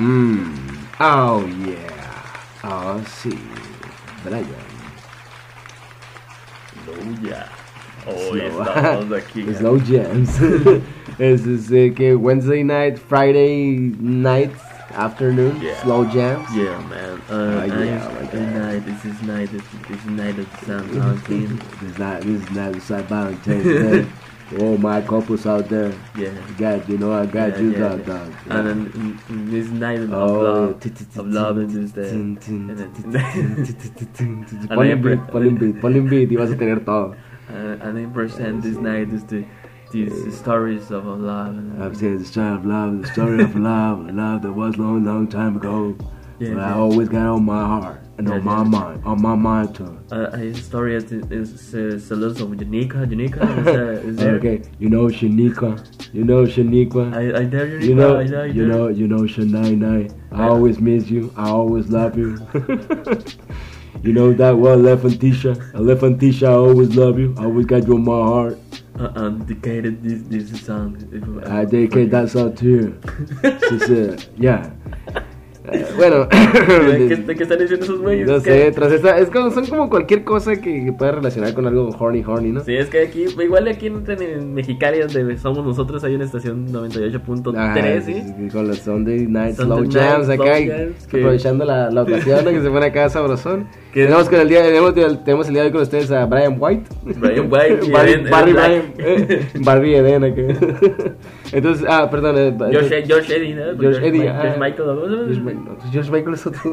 Mm. Oh, yeah. Oh, sí. Brian. No, ya. Hoy Slow. estamos aquí. Slow Jams. es, es que Wednesday night, Friday night, afternoon, Yeah. Slow Jams. Yeah, man. Uh, Oh, yeah, like that. night. This is night. This, this is night of San Valentin. This is not, this is not St. Valentine's Day. All my couples out there. Yeah. God, you know I got Yeah, you, yeah, dog, yeah. dog. And then mm, mm, this night of Oh, love, t- t- t- of love, and this the. tin, tin, and tin, then- tin, tin, tin, tin, tin. And Ponle then- un beat, ponle un beat, ponle un beat y vas a tener todo. Uh, and then percent this night is the these stories of love. And, I've said the story of love, the story of love, love that was long, long time ago. Yeah, but I yeah. always got on my heart and on my mind, on my mind too. uh, a story is, is uh, saludos of Janika. Janika is, uh, is there. Okay, you know Shanika, you know Shanika. I, I know Janika. You know, I know, I you know, you know, Shania Nai. I always miss you. I always love you. you know that well, Elefantisha. Elefantisha, I always love you. I always got you in my heart. Uh, um, dedicated this this song. I dedicate that song to you. She said, yeah. Eh, bueno, ¿De qué, de qué están diciendo esos güeyes? no sé, tras esta, es como, son como cualquier cosa que, que pueda relacionar con algo horny, horny, ¿no? Sí, es que aquí, igual aquí en, en Mexicali, donde somos nosotros, hay una estación 98.3, Ajá, ¿sí? sí, Con los Sunday Night Slow Jams acá, y que- aprovechando la, la ocasión ¿no? que se pone acá sabrosón. Que- tenemos, con el día, tenemos, tenemos el día de hoy con ustedes a Brian White. Brian White y Barry, Eden- Barry Eden eh, Barry Eden acá. Entonces, ah, perdón. eh, Josh, Josh Eddie, ¿no? Josh Eddie, Mi- ah. Josh Michael, ¿cómo se llama? Josh Michael, no, Josh Michael es otro.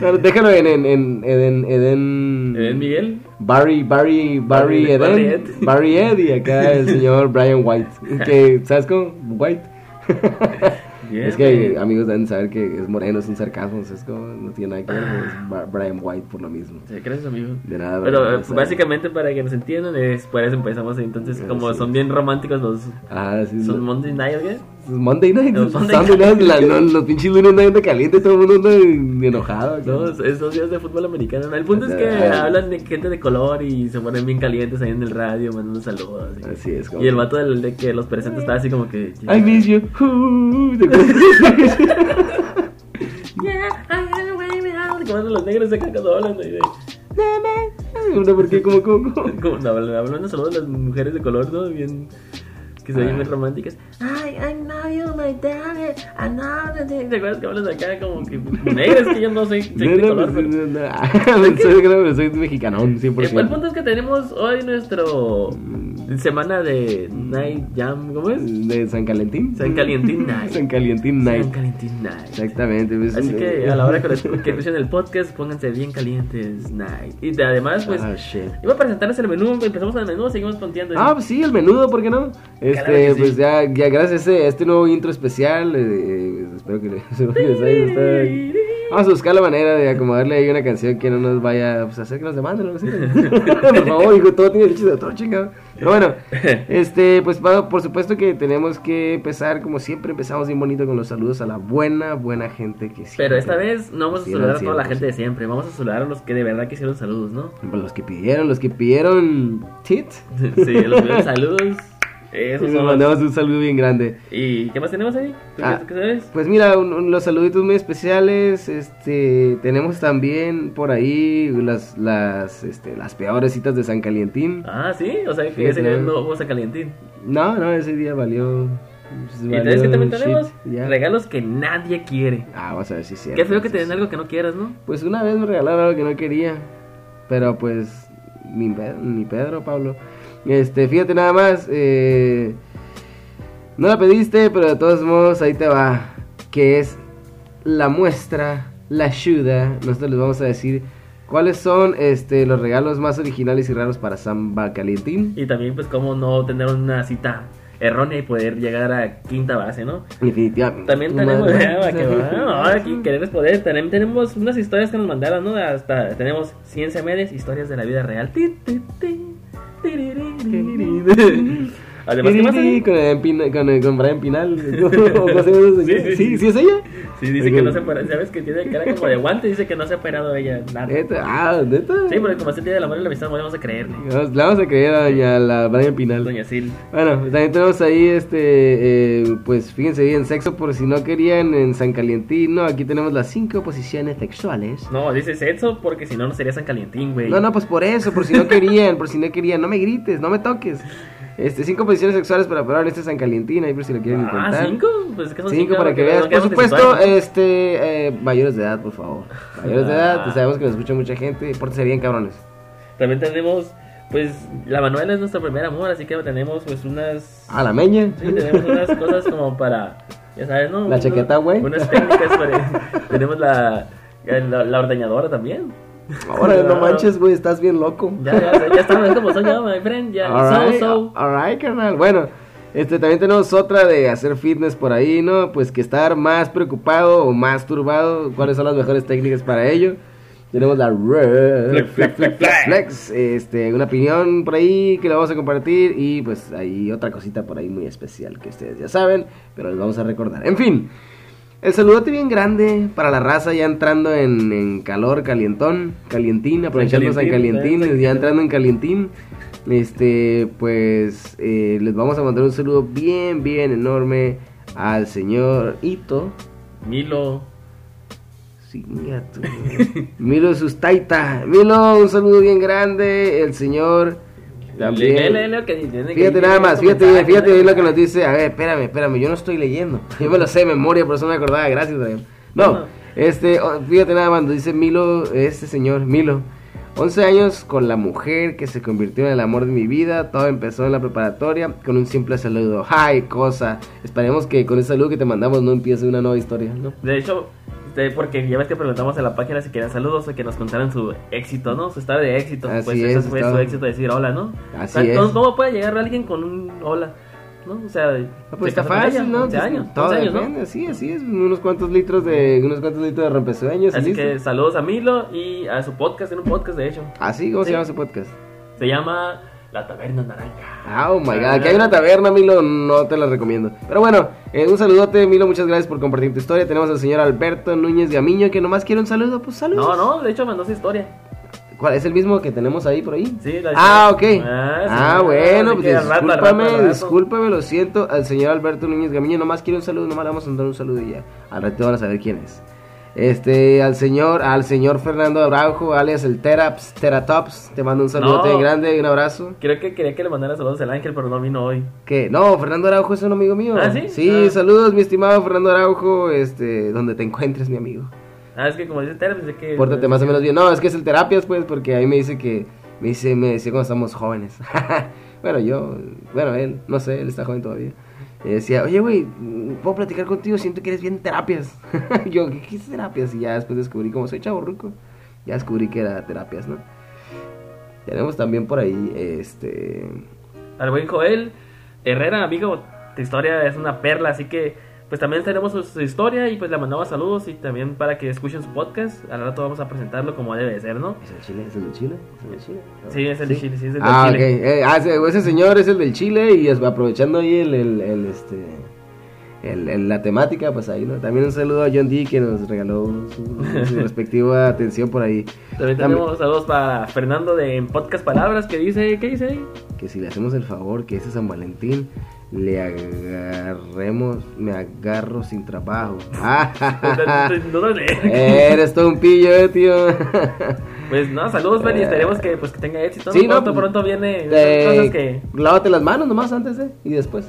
No, déjalo en, en, en Eden, Eden, Eden Miguel. Barry, Barry, Barry, Barry- Eden, Barry Ed. Barry Eddie, acá el señor Brian White, que, ¿sabes cómo? White. Bien, es que amigos deben saber que es moreno, es un sarcasmo, ¿sabes cómo? No tiene nada que ver, es Ba- Brian White por lo mismo. Sí, gracias, amigo. De nada, Pero sea. básicamente para que nos entiendan, es, por eso empezamos ahí. Entonces, Ah, como sí. son bien románticos los Ah, sí, son no. Monday Night, ¿qué? Monday night, Los Sunday Sunday night, la- no, los pinches lunes no anda caliente, todo el mundo anda enojado. No, esos días de fútbol americano. El punto es que Ah. hablan de gente de color y se ponen bien calientes ahí en el radio, mandando saludos. y- Así es, como Y el vato del de que los presenta estaba así como que. I miss you. Yeah, I baby, how- Como los negros acá cuando hablan de. de- No, ¿por qué? ¿Cómo, cómo, cómo? Como no, hablan hablando saludos a las mujeres de color, ¿no? Bien. Que se ven Ah. bien románticas. Ay, I know you, my daddy. I know thing. ¿Te acuerdas que hablan acá como que negros? Que yo no soy, de No, no, color, pero. no, no. Soy, creo, soy mexicanón, El, el 100%. punto es que tenemos hoy nuestro semana de Night Jam, ¿cómo es? De San Calentín. San Calientín Night. San Calentín Night. San Calientín Night. Exactamente. pues, Así eh, que a la hora que, que escuchen el podcast, pónganse bien calientes Night. Y de- además, pues, Ah, shit. iba a presentarles el menú, empezamos el menú, seguimos ponteando. Ah, pues sí, el menudo, ¿por qué no? Este, Claro sí. pues ya, ya gracias a este, este nuevo intro especial, eh, eh, espero que les, espero que les haya gustado. Vamos a buscar la manera de acomodarle ahí una canción que no nos vaya pues, a hacer que nos demanden o algo así. por favor, hijo, todo tiene derechos de autor, chingado. Pero bueno, este, pues por supuesto que tenemos que empezar, como siempre, empezamos bien bonito con los saludos a la buena, buena gente que siempre. Pero esta vez no vamos a saludar a toda la gente de siempre, vamos a saludar a los que de verdad quisieron saludos, ¿no? Los que pidieron, los que pidieron tit. Sí, los que saludos. Y Esos les los- mandamos un saludo bien grande. ¿Y qué más tenemos ahí? ¿Tú Ah. qué- qué sabes? Pues mira, un- un- los saluditos muy especiales, este, tenemos también por ahí las, las, este, las peores citas de San Calientín. Ah, sí, o sea que Sí, ese día no vamos a calientín. No, no, ese día valió. pues, ¿Y sabes que también tenemos? Regalos que nadie quiere. Ah, vamos a ver si es cierto. Qué feo que te den entonces. algo que no quieras, ¿no? Pues una vez me regalaron algo que no quería, pero pues ni, Pe- ni Pedro, Pablo. Este, fíjate nada más, eh, no la pediste, pero de todos modos ahí te va, que es la muestra, la ayuda. Nosotros les vamos a decir cuáles son este, los regalos más originales y raros para San Calientín. Y también, pues, cómo no tener una cita errónea y poder llegar a quinta base, ¿no? Definitivamente. También tenemos, Madre. ah, que aquí querer es poder, también tenemos unas historias que nos mandaron, ¿no? Hasta tenemos ciencia medias, historias de la vida real. Ti, ti, ti, gibi. Además, ¿qué más Sí, hace? con, el Pina- con, el- con Brian Pinal. ¿O? Sí, sí, sí, sí. es ella. Sí, dice que no se ha operado. ¿Sabes que tiene cara como de guante? Dice que no se ha operado ella. Nada. Neta, ah, neta. Sí, porque como es el día del amor y la amistad, no vamos a creerle. Vamos- a creer a doña la Brian Pinal. Doña Sil. Bueno, también tenemos ahí, este, eh, pues fíjense bien, sexo por si no querían en San Calientino. Aquí tenemos las cinco posiciones sexuales. No, dice sexo porque si no, no sería San Calientín, güey. No, no, pues por eso, por si no querían, por si no querían, no me grites, no me toques. Este, cinco posiciones sexuales para probar este San Calientino, ahí por si lo quieren Ah, intentar. ¿cinco? Pues que son Cinco para que no, veas. Por supuesto, este, eh, mayores de edad, por favor. Mayores de edad, Ah. pues sabemos que nos escucha mucha gente, pórtense bien, cabrones. También tenemos, pues, la Manuela es nuestro primer amor, así que tenemos, pues, unas... A la meña. Sí, tenemos unas cosas como para, ya sabes, ¿no? La chaqueta, güey. Unas técnicas para... tenemos la, la, la ordeñadora también. Ahora no manches, güey, estás bien loco. Ya, ya, ya estamos, es como soy yo, my friend, ya, Alright, so, so. alright, carnal. Bueno, este también tenemos otra de hacer fitness por ahí, ¿no? Pues que estar más preocupado o más turbado. ¿Cuáles son las mejores técnicas para ello? Tenemos la flex, flex, flex. Flex, este, una opinión por ahí que la vamos a compartir y pues hay otra cosita por ahí muy especial que ustedes ya saben, pero les vamos a recordar. En fin, el saludote bien grande para la raza ya entrando en, en calor, calientón, calientín, aprovechando San Calientín, ya entrando en calientín. Este, pues eh, les vamos a mandar un saludo bien, bien enorme al señor Ito. Milo. Sí. Milo Sustaita. Milo, un saludo bien grande. El señor también. Lee lo que tiene que Fíjate decir nada más, fíjate fíjate ¿no? bien lo que nos dice. A ver, espérame, espérame, yo no estoy leyendo. Yo me lo sé de memoria, por eso me acordaba. Gracias. No, No. este, fíjate nada más, nos dice Milo, este señor, Milo. 11 años con la mujer que se convirtió en el amor de mi vida. Todo empezó en la preparatoria con un simple saludo. ¡Ay, cosa! Esperemos que con ese saludo que te mandamos no empiece una nueva historia, ¿no? De hecho, porque ya ves que preguntamos en la página si querían saludos o que nos contaran su éxito, ¿no? Su estado de éxito. Así pues es, eso fue estado- su éxito decir hola, ¿no? Así O sea, es. ¿cómo- ¿Cómo puede llegar alguien con un hola? ¿No? O sea, Ah, pues está fácil, ¿no? 11 Pues, años, todo 11 años, ¿no? depende, Sí, así es. Unos cuantos litros de, unos cuantos litros de rompesueños. Así que saludos a Milo y a su podcast, tiene un podcast de hecho. Así, ¿cómo se llama su podcast? Se llama La Taberna Naranja. Ah, oh my god, aquí hay una taberna, Milo, no te la recomiendo. Pero bueno, eh, un saludote, Milo, muchas gracias por compartir tu historia. Tenemos al señor Alberto Núñez Gamiño que nomás quiere un saludo, pues saludos. No, no, de hecho mandó su historia. ¿Cuál? ¿Es el mismo que tenemos ahí por ahí? Sí, la Ah, ok. Ah, sí, bueno, así pues discúlpame, al rato. discúlpame, lo siento. Al señor Alberto Núñez Gamiño nomás quiere un saludo, nomás le vamos a mandar un saludo y ya. Al rato van a saber quién es. Este, al señor, al señor Fernando Araujo, alias el Teraps, Teratops, te mando un saludote No. grande y un abrazo. Creo que quería que le mandara saludos al ángel, pero no vino hoy. ¿Qué? No, Fernando Araujo es un amigo mío. ¿Ah, sí? Sí, Ah. saludos, mi estimado Fernando Araujo, este, donde te encuentres, mi amigo. Ah, es que como dice Tere, pensé que. Pórtate más o menos bien. No, es que es el terapias, pues, porque ahí me dice que, me dice, me decía cuando estamos jóvenes. bueno, yo, bueno, él, no sé, él está joven todavía. Y decía, oye, güey, ¿puedo platicar contigo? Siento que eres bien terapias. yo, ¿qué, es terapias? Y ya después descubrí, como soy chavo ruco, ya descubrí que era terapias, ¿no? Tenemos también por ahí, este... Al buen Joel Herrera, amigo, tu historia es una perla, así que pues también tenemos su, historia y pues le mandamos saludos y también para que escuchen su podcast. Al rato vamos a presentarlo como debe de ser, ¿no? ¿Es el Chile? ¿Es el de Chile? ¿Es el de Chile? No. Sí, es el de Chile, sí, es el Ah, Chile. ok. Eh, ah, ese, señor es el del Chile y es- aprovechando ahí el, el, el, este, el- el- la temática, pues ahí, ¿no? También un saludo a John D que nos regaló su, su respectiva atención por ahí. También tenemos saludos para Fernando de en Podcast Palabras que dice, ¿qué dice ahí? Que si le hacemos el favor que ese San Valentín le agarremos, me agarro sin trabajo. No. Eres todo un pillo, eh, tío. Pues no, saludos, Benny, esperemos que pues que tenga éxito. Sí, no, pronto, pues, pronto viene Eh, cosas que Lávate las manos nomás antes, ¿eh? Y después.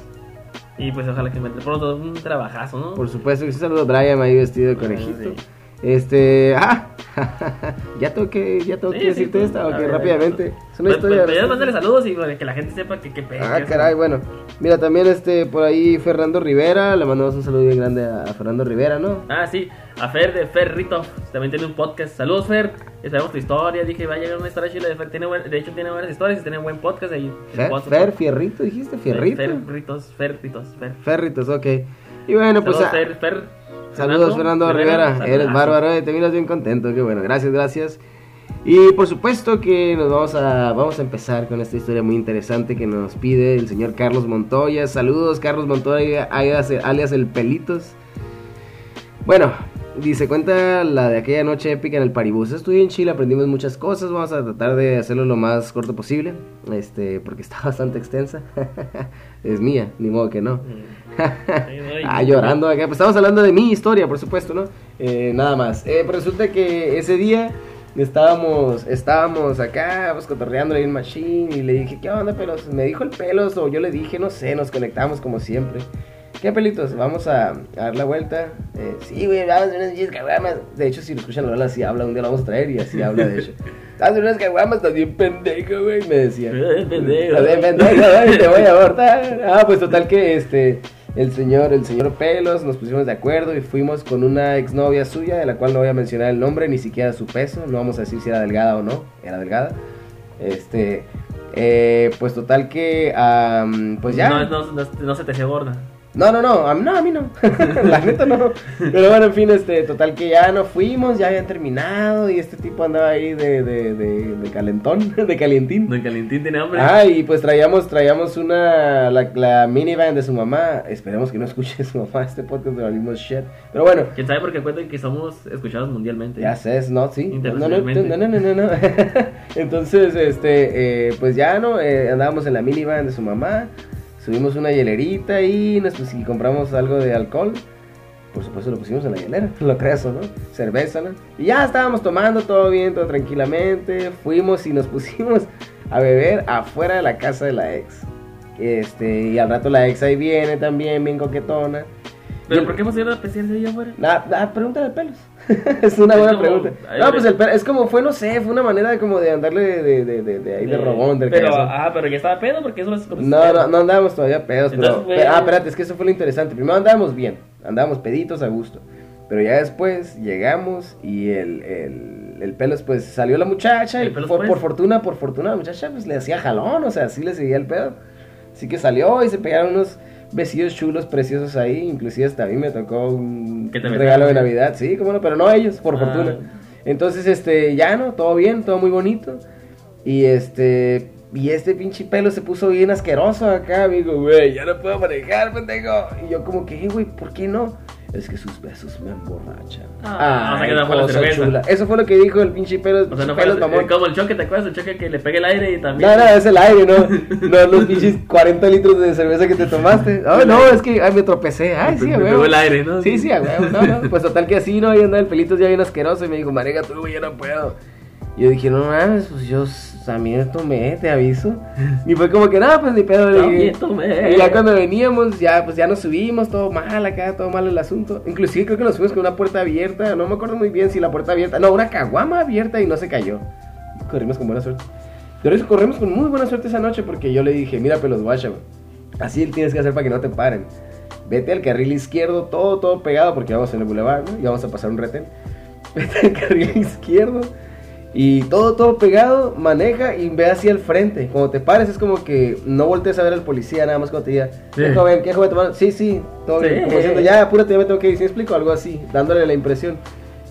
y pues ojalá que encuentre pronto un trabajazo, ¿no? Por supuesto que sí, saludo a Brian ahí vestido de conejito. sí. Este, ah, ya tengo que, ya tengo Sí, que sí, decirte pues, esta, ok, ver, rápidamente. Es una Pues, historia. pues, pues, mándale saludos y que la gente sepa que qué Ah, caray, bueno. Mira, también este, por ahí Fernando Rivera, le mandamos un saludo bien grande a, Fernando Rivera, ¿no? Ah, sí, a Fer de Ferrito, también tiene un podcast. Saludos, Fer. Sabemos tu historia. Dije, va a llegar una historia chila de Fer. Tiene buen- de hecho, tiene buenas historias y tiene buen podcast ahí. Fer. Fer Fierrito, dijiste, Fierrito. Ferritos, Ferritos, Fer. Ferritos, ok. Y bueno, pues... Saludos, ah, Fer, Fer. Saludos Fernando Rivera, eres saludazo. bárbaro, eh, te miras bien contento, qué bueno, gracias, gracias. Y por supuesto que nos vamos a, vamos a empezar con esta historia muy interesante que nos pide el señor Carlos Montoya. Saludos, Carlos Montoya, alias, el Pelitos. Bueno, dice, cuenta la de aquella noche épica en el Paribus. Estuve en Chile, aprendimos muchas cosas. Vamos a tratar de hacerlo lo más corto posible, este, porque está bastante extensa. Es mía, ni modo que no. ah, llorando acá. Pues estamos hablando de mi historia, por supuesto, ¿no? Eh, nada más. Eh, pues resulta que ese día estábamos, estábamos acá, pues cotorreando en Machine y le dije, ¿qué onda, pelos? Me dijo el pelos o yo le dije, no sé, nos conectamos como siempre. ¿Qué pelitos? Vamos a, dar la vuelta. Eh, sí, güey, vamos a unas. De hecho, si lo escuchan la así habla, un día lo vamos a traer y así habla, de hecho. A unas caguamas, estás bien pendejo, güey, me decía. pendejo. Estás bien pendejo, güey, te voy a abortar. Ah, pues total que, este el señor, el señor Pelos, nos pusimos de acuerdo y fuimos con una exnovia suya, de la cual no voy a mencionar el nombre, ni siquiera su peso, no vamos a decir si era delgada o no, era delgada. Este, eh, pues total que, pues ya. No, no, no, no se te hacía gorda. No, no, no, a mí no, a mí no. la neta no. Pero bueno, en fin, este, total que ya no fuimos, ya habían terminado y este tipo andaba ahí de, de, de, de calentón, de calientín. De calientín tiene hambre. Ah, y pues traíamos, traíamos una, la, la minivan de su mamá. Esperemos que no escuche su mamá este podcast de mismo shit. Pero bueno. ¿Quién sabe por qué cuentan que somos escuchados mundialmente? Ya sé, ¿no? Sí. No, no, no, no, no, no. Entonces, este, eh, pues ya, ¿no? Eh, andábamos en la minivan de su mamá. Subimos una hielerita y, nos, pues, y compramos algo de alcohol. Por supuesto lo pusimos en la hielera, lo creas ¿no? Cerveza, ¿no? Y ya estábamos tomando todo bien, todo tranquilamente. Fuimos y nos pusimos a beber afuera de la casa de la ex. Este, y al rato la ex ahí viene también, bien coquetona. ¿Pero por qué hemos ido a especial de allá afuera? Nada, pregúntale al pelos. es una buena pregunta. No, pues el, es como fue, no sé, fue una manera de como de andarle de, de, de, de ahí de, robón. Del pero, ah, pero ya estaba pedo porque eso no es No, no, no andábamos todavía pedos. Pero, ah, espérate, es que eso fue lo interesante. Primero andábamos bien, andábamos peditos a gusto. Pero ya después llegamos y el, el, el pelos, pues salió la muchacha y por, por, pues. fortuna, por fortuna, la muchacha pues le hacía jalón, o sea, así le seguía el pedo. Así que salió y se pegaron unos vestidos chulos, preciosos ahí. Inclusive hasta a mí me tocó un regalo de Navidad. Sí, cómo no, pero no ellos, por ah. fortuna. Entonces, este, ya no, todo bien, todo muy bonito. Y este, y este pinche pelo se puso bien asqueroso acá, amigo, güey, ya no puedo manejar, pendejo. Y yo como que, güey, ¿por qué no? Es que sus besos me emborrachan. Ah, o sea que no fue la cerveza. Chula. Eso fue lo que dijo el pinche pelo. O sea, no fue pelos, mamón. como el choque, ¿te acuerdas? El choque que le pegue el aire y también. No, no, es el aire, no. no los pinches 40 litros de cerveza que te tomaste. Ay, no, es que ay, me tropecé. Ay, sí, huevo. Me el aire, ¿no? Sí, sí, huevo. No, no. Pues total que así, ¿no? Ahí andaba el pelito ya bien asqueroso y me dijo, Marega, tú, güey, ya no puedo. Y yo dije, no mames, pues yo también tomé, te aviso. Y fue como que, nada, pues ni pedo. También tomé. Y ya cuando veníamos, ya pues ya nos subimos, todo mal acá, todo mal el asunto. Inclusive creo que nos fuimos con una puerta abierta, no me acuerdo muy bien si la puerta abierta, no, una caguama abierta y no se cayó. Corrimos con buena suerte. Pero eso corrimos con muy buena suerte esa noche porque yo le dije, mira pelos guacha, así tienes que hacer para que no te paren. Vete al carril izquierdo, todo, todo pegado, porque vamos en el boulevard, ¿no? Y vamos a pasar un retén. Vete al carril izquierdo y todo, todo pegado, maneja y ve hacia el frente. Cuando te pares es como que no voltees a ver al policía nada más cuando te diga, ¿qué joven, qué joven te Sí, sí, todo bien. Como diciendo, ya, apúrate, ya me tengo que ir. ¿Sí explico? Algo así, dándole la impresión.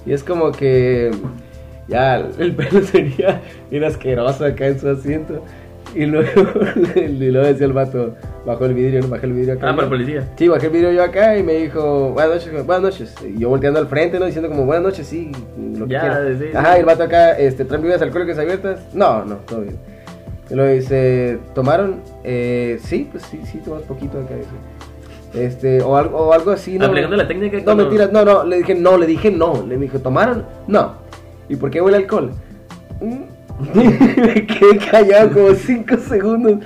Y es como que ya el pelo sería bien asqueroso acá en su asiento. Y luego, y luego decía el vato, bajó el vidrio, bajé el vidrio acá. Ah, para el policía. Sí, bajé el vidrio yo acá y me dijo, buenas noches, buenas noches. Y yo volteando al frente, ¿no? Diciendo como, buenas noches, sí, lo que ya, sí, Ajá, y el vato acá, este, ¿traen bebidas alcohólicas abiertas? No, no, todo bien. Y luego dice, ¿tomaron? Eh, sí, pues sí, sí, tomamos poquito acá. Este, o algo, o algo así, ¿no? Aplicando la técnica. No, mentiras, no, no, le dije no, le dije no. Le dije, ¿tomaron? No. ¿Y por qué huele alcohol? Mm, me quedé callado como 5 segundos.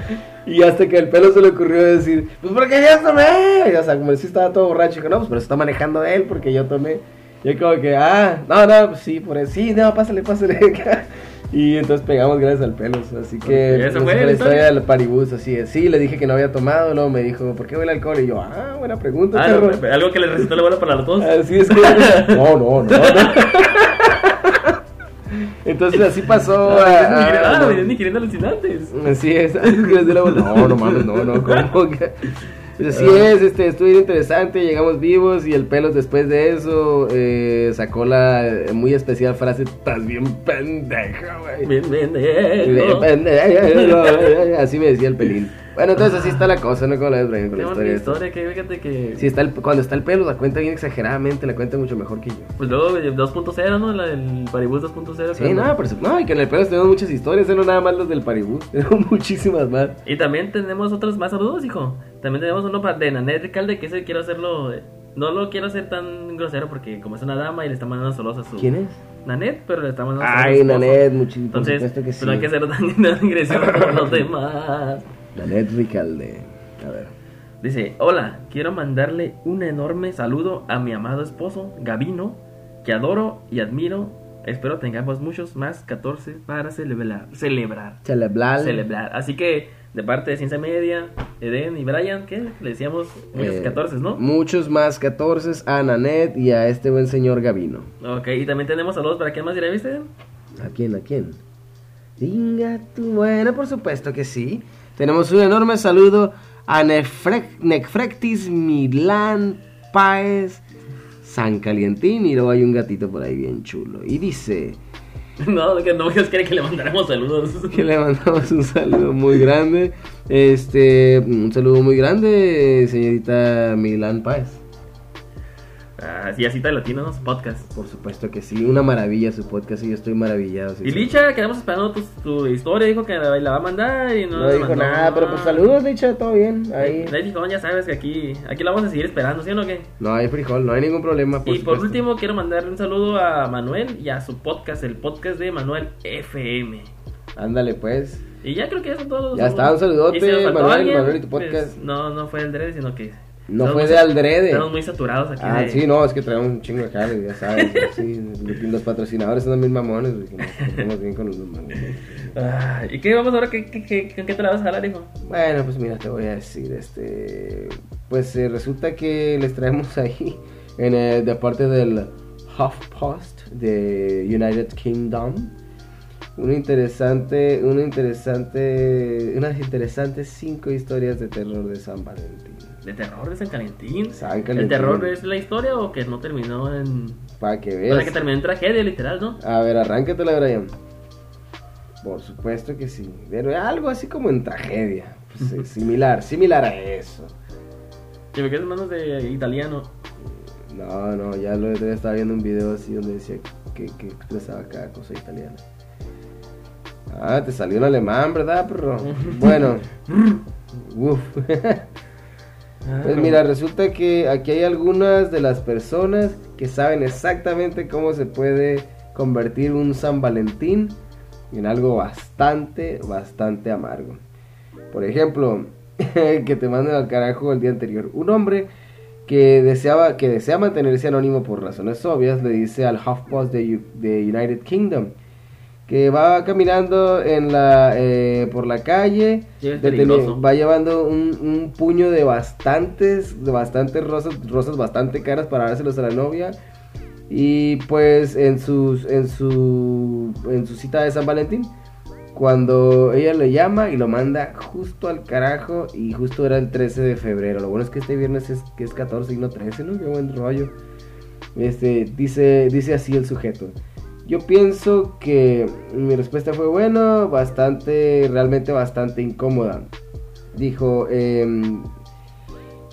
Y hasta que el pelo se le ocurrió decir, pues porque ya tomé. Y, o sea, como si estaba todo borracho, dijo, no, pues pero se está manejando él porque yo tomé. Y yo como que, ah, no, no, pues sí, por eso, sí, no, pásale, pásale. y entonces pegamos gracias al pelo. Así que esa fue la historia del paribus, así es. Sí, le dije que no había tomado, luego me dijo, ¿por qué huele alcohol? Y yo, ah, buena pregunta. Ah, algo que le recetó la bola para los dos. Así es que, no, no, no. no. Entonces así pasó. Ah, ni queriendo alucinantes. Así es. No, no mames, no, no, ¿cómo que? Pues así es, este, estuvo interesante, llegamos vivos y el pelos después de eso eh, sacó la eh, muy especial frase, estás bien pendeja, güey. Bien, bien, Bien. Así me decía el pelín. Bueno, entonces así está la cosa, ¿no? Como la ves, Brian, con la historia. historia que fíjate que. Sí, está el, cuando está el pelo, la cuenta bien exageradamente, la cuenta mucho mejor que yo. Pues luego eh, 2.0, ¿no? La del Paribus 2.0. Sí, pero- no, pero su- no, y que en el pelo tenemos muchas historias, no nada más los del Paribú, tenemos muchísimas más. Y también tenemos otros más saludos, hijo. También tenemos uno para de Nanet Ricalde, que ese quiero hacerlo. No lo quiero hacer tan grosero porque como es una dama y le está mandando saludos a su. ¿Quién es? Nanet, pero le está mandando saludos a Ay, su esposo. Nanet, muchísimo, por Entonces, supuesto que sí. hay que hacerlo tan, tan agresivo como los demás. Nanet Ricalde. A ver. Dice, hola, quiero mandarle un enorme saludo a mi amado esposo, Gavino, que adoro y admiro. Espero tengamos muchos más 14 para celebrar. Celebrar. Celebrar. Celebrar. Así que, de parte de Ciencia Media, Eden y Brian, ¿qué? Le decíamos muchos Eh, 14, ¿no? Muchos más 14 a Nanet y a este buen señor Gavino. Ok, y también tenemos saludos para quién más dirá, ¿viste? ¿A quién? ¿A quién? Venga tú. Bueno, por supuesto que sí. Tenemos un enorme saludo a Nefre- Necfrectis Milán Páez San Calientín. Y luego hay un gatito por ahí bien chulo. Y dice No, que no Dios quiere que le mandáramos saludos. que le mandamos un saludo muy grande. Este, un saludo muy grande, señorita Milán Páez. Ah, sí, así latinos podcast. Por supuesto que sí, una maravilla su podcast y yo estoy maravillado. sí, Y. Licha, quedamos esperando tu, tu historia, dijo que la, la va a mandar y no, No dijo mandó. nada, pero pues saludos, Licha, todo bien. Ahí. Le dijo, ya sabes que aquí, aquí la vamos a seguir esperando, ¿sí o no qué? No hay frijol, no hay ningún problema. Por y por último, quiero mandarle un saludo a Manuel y a su podcast, el podcast de Manuel FM. Ándale, pues. Y ya creo que ya son todos los Ya está, un saludote, si Manuel, Manuel y tu pues, podcast. no, no fue el Dred, sino que. No estamos fue de Aldrede. Estamos muy saturados aquí. Ah, de- sí, no, es que traemos un chingo de jale, ya sabes. sí, los patrocinadores son mamones, güey, que nos portamos bien con los mamones. Ah, ¿Y qué vamos ahora? ¿Qué, qué, qué, ¿Con qué te la vas a jalar, hijo? Bueno, pues mira, te voy a decir, este, pues eh, resulta que les traemos ahí, en el, de parte del HuffPost de United Kingdom, una interesante, una interesante, unas interesantes cinco historias de terror de San Valentín. ¿De terror de San Calentín? San ¿El Calentín. terror es la historia o que no terminó en. Para que Para veas. que terminó en tragedia, literal, ¿no? A ver, arráncatela, Brian. Por supuesto que sí. Pero algo así como en tragedia. Pues, similar, similar a eso. Que me quedé en manos de italiano. No, no, ya lo ya estaba viendo un video así donde decía que, que expresaba cada cosa italiana. Ah, te salió en alemán, ¿verdad, perro? Bueno, uf. Pues mira, resulta que aquí hay algunas de las personas que saben exactamente cómo se puede convertir un San Valentín en algo bastante, bastante amargo. Por ejemplo, que te manden al carajo el día anterior. Un hombre que deseaba que desea mantenerse anónimo por razones obvias le dice al HuffPost de, de United Kingdom que va caminando en la eh, por la calle Sí, va llevando un, un puño de bastantes de bastantes rosas rosas bastante caras para dárselos a la novia y pues en sus en su en su cita de San Valentín cuando ella le llama y lo manda justo al carajo y justo era el 13 de febrero. Lo bueno es que este viernes es que es 14 y no 13, ¿no? Qué buen rollo. Este dice dice así el sujeto. Yo pienso que mi respuesta fue bueno, bastante realmente bastante incómoda. Dijo, em,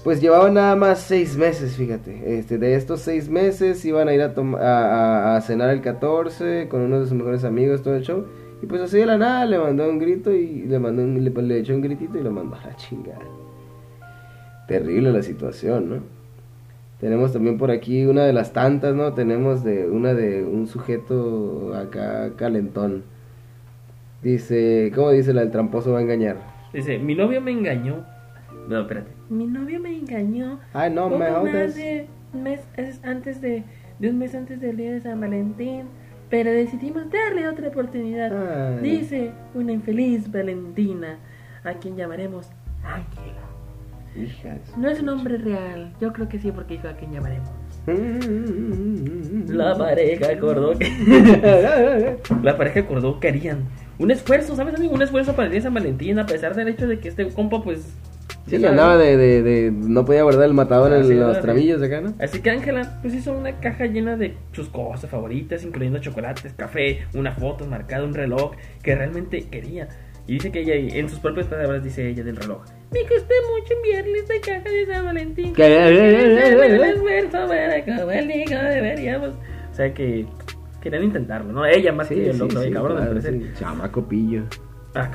pues llevaban nada más seis meses, fíjate. Este, de estos seis meses iban a ir a- a cenar el 14 con uno de sus mejores amigos, todo el show. Y pues así de la nada le mandó un grito y le mandó un- le, le echó un gritito y lo mandó a la chingada. Terrible la situación, ¿no? Tenemos también por aquí una de las tantas, ¿no? Tenemos de una de un sujeto acá calentón. Dice, ¿cómo dice la del tramposo va a engañar? Dice, mi novio me engañó. No, espérate. Mi novio me engañó. Ay, no poco me más de un mes es- antes de, de un mes antes del día de San Valentín. Pero decidimos darle otra oportunidad. Ay. Dice una infeliz Valentina, a quien llamaremos Ángela. Hija de su- No es un nombre real. Yo creo que sí, porque dijo a quien llamaremos. La La pareja acordó que. La pareja acordó que harían un esfuerzo, ¿sabes, amigo? Un esfuerzo para el día de San Valentín, a pesar del hecho de que este compa, pues, Sí, le andaba de, de, de- No podía guardar el matador Ah, en sí, los ¿verdad? tramillos acá, ¿no? Así que Ángela pues hizo una caja llena de sus cosas favoritas, incluyendo chocolates, café, una foto marcada, un reloj que realmente quería. Y dice que ella, en sus propias palabras, dice ella del reloj. Me costó mucho enviarle esta caja de San Valentín. Que- el el deberíamos. O sea que querían intentarlo, ¿no? Ella más que el otro, el cabrón, al claro, sí. Chamaco pillo. Ah.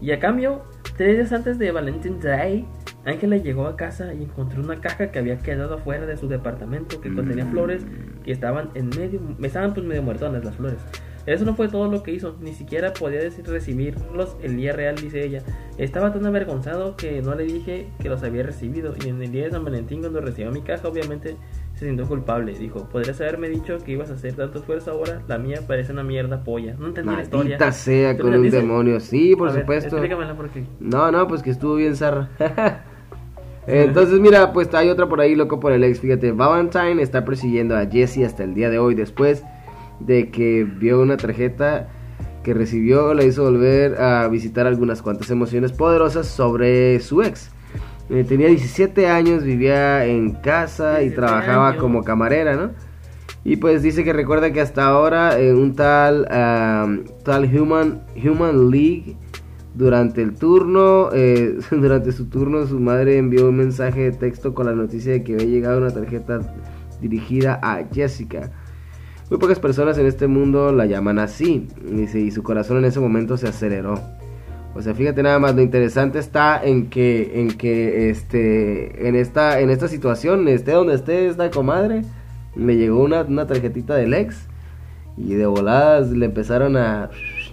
Y a cambio, tres días antes de Valentine's Day, Ángela llegó a casa y encontró una caja que había quedado afuera de su departamento que contenía Mm. flores que estaban en medio, estaban pues medio muertonas las flores. Eso no fue todo lo que hizo, ni siquiera podía decir recibirlos el día real, dice ella. Estaba tan avergonzado que no le dije que los había recibido y en el día de San Valentín cuando recibió mi caja obviamente se sintió culpable. Dijo, podrías haberme dicho que ibas a hacer tanto esfuerzo ahora, la mía parece una mierda polla. No entendí la historia. Sea ¿Tú con un demonio. Sí, por A ver, supuesto. explícamela porque... No, no, pues que estuvo bien zarra. Entonces, mira, pues hay otra por ahí, loco por el ex. Fíjate, Valentine está persiguiendo a Jesse hasta el día de hoy, después de que vio una tarjeta que recibió, le hizo volver a visitar algunas cuantas emociones poderosas sobre su ex. Eh, tenía 17 años, vivía en casa y 17 trabajaba años. como camarera, ¿no? Y pues dice que recuerda que hasta ahora eh, un tal, tal Human, Human League, durante el turno, eh, durante su turno, su madre envió un mensaje de texto con la noticia de que había llegado una tarjeta dirigida a Jessica. Muy pocas personas en este mundo la llaman así, dice, y su corazón en ese momento se aceleró. O sea, fíjate nada más, lo interesante está en que, en que, este, en esta, en esta situación, esté donde esté esta comadre, le llegó una, una tarjetita del ex y de voladas le empezaron a,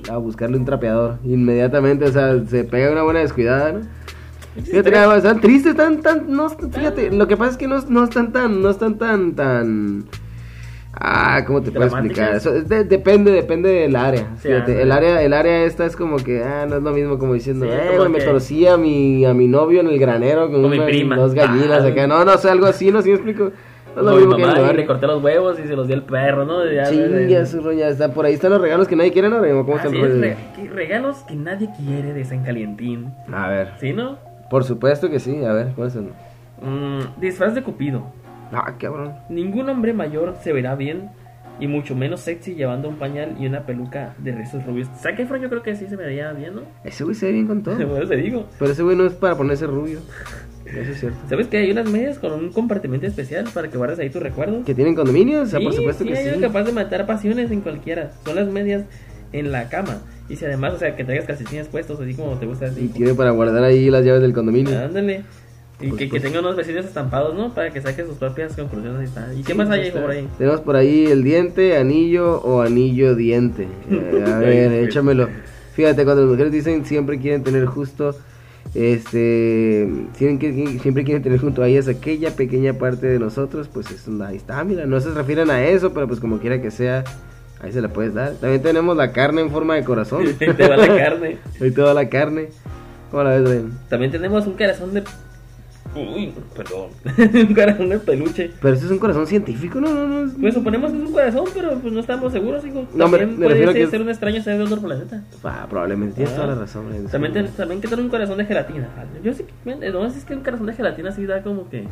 a buscarle un trapeador inmediatamente, o sea, se pega una buena descuidada, ¿no? Fíjate nada más, están tristes, están tan, no, fíjate, lo que pasa es que no, no están tan, no están tan, tan, ah, ¿cómo te puedo explicar? Eso, es de- depende, depende del área, Sí, fíjate, ándale. el área, el área esta es como que, ah, no es lo mismo como diciendo, Sí, eh, como me que- torcí a mi, a mi novio en el granero con, Con mi una- prima. dos gallinas Ah. acá, no, no, o sea, algo así, no sé explico, no es lo mi mismo que mamá, y barrio. le corté los huevos y se los di al perro, ¿no? Ya, Chinga su roña, está por ahí están los regalos que nadie quiere, ¿no? ¿Cómo rollo? re- que regalos que nadie quiere de San Calientín. A ver, ¿Sí, no? por supuesto que sí, a ver, ¿cuáles son? Mm, disfraz de Cupido. Ah, cabrón. Ningún hombre mayor se verá bien y mucho menos sexy llevando un pañal y una peluca de rizos rubios. Zac Efron yo creo que sí se vería bien, ¿no? Ese güey se ve bien con todo. Eso te digo. Pero ese güey no es para ponerse rubio. Eso es cierto. ¿Sabes que hay unas medias con un compartimento especial para que guardes ahí tus recuerdos? ¿Que tienen condominios? O sea, Sí, por supuesto sí, que sí. uno capaz de matar pasiones en cualquiera. Son las medias en la cama. Y si además, o sea, que traigas calcetines puestos así como te gusta Y así. tiene para guardar ahí las llaves del condominio. Ándale. Y Pues, que, que pues. tenga unos vestidos estampados, ¿no? Para que saque sus propias conclusiones. Ahí está. ¿Y qué más hay pues, está. por ahí? Tenemos por ahí el diente, anillo o anillo diente. Eh, a ver, échamelo. Fíjate, cuando las mujeres dicen siempre quieren tener justo, este, siempre, que- siempre quieren tener junto a ellas aquella pequeña parte de nosotros, pues es una- ahí está, mira, no se refieren a eso, pero pues como quiera que sea, ahí se la puedes dar. También tenemos la carne en forma de corazón. Ahí te va la carne. Ahí toda la carne. ¿Cómo la ves? También tenemos un corazón de. Uy, perdón. un corazón de peluche. Pero eso es un corazón científico, no, no, no. es- Pues suponemos que es un corazón, pero pues no estamos seguros, hijo. No, me- También me refiero puede que es- ser un extraño ser de otro planeta. Ah, probablemente tienes Ah. toda la razón, Brian. También, ten- también que tener un corazón de gelatina. Yo sí que. No, es que un corazón de gelatina sí da como que.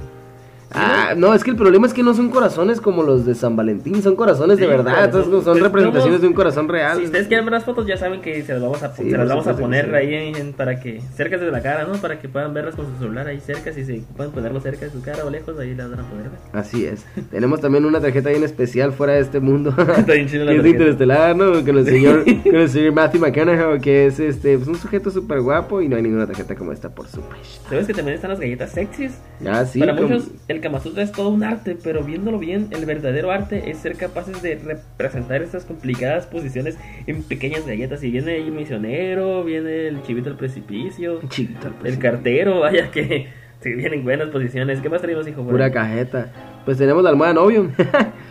Ah, no, es que el problema es que no son corazones como los de San Valentín, son corazones de verdad, entonces son Pues, representaciones de un corazón real. Si ustedes quieren ver las fotos, ya saben que se las vamos a, Sí, se las vamos a poner ahí en- en- para que cerca de la cara, ¿no? Para que puedan verlas con su celular ahí cerca. Si se pueden ponerlo cerca de su cara o lejos, ahí las van a poder ver. Así es. Tenemos también una tarjeta bien especial fuera de este mundo. Está bien chida la Que es tarjeta. interestelar, ¿no? Con el señor, con el señor Matthew McConaughey, que es este, pues, un sujeto súper guapo y no hay ninguna tarjeta como esta, por supuesto. ¿Sabes que también están las galletas sexys? Ah, sí, Para muchos, el Kama Sutra es todo un arte, pero viéndolo bien, el verdadero arte es ser capaces de representar estas complicadas posiciones en pequeñas galletas. Y viene el misionero, viene el chivito del precipicio, Chiquito, al el principio. cartero, vaya que se vienen buenas posiciones. ¿Qué más tenemos, hijo? Pura ahí? cajeta. Pues tenemos la almohada novio.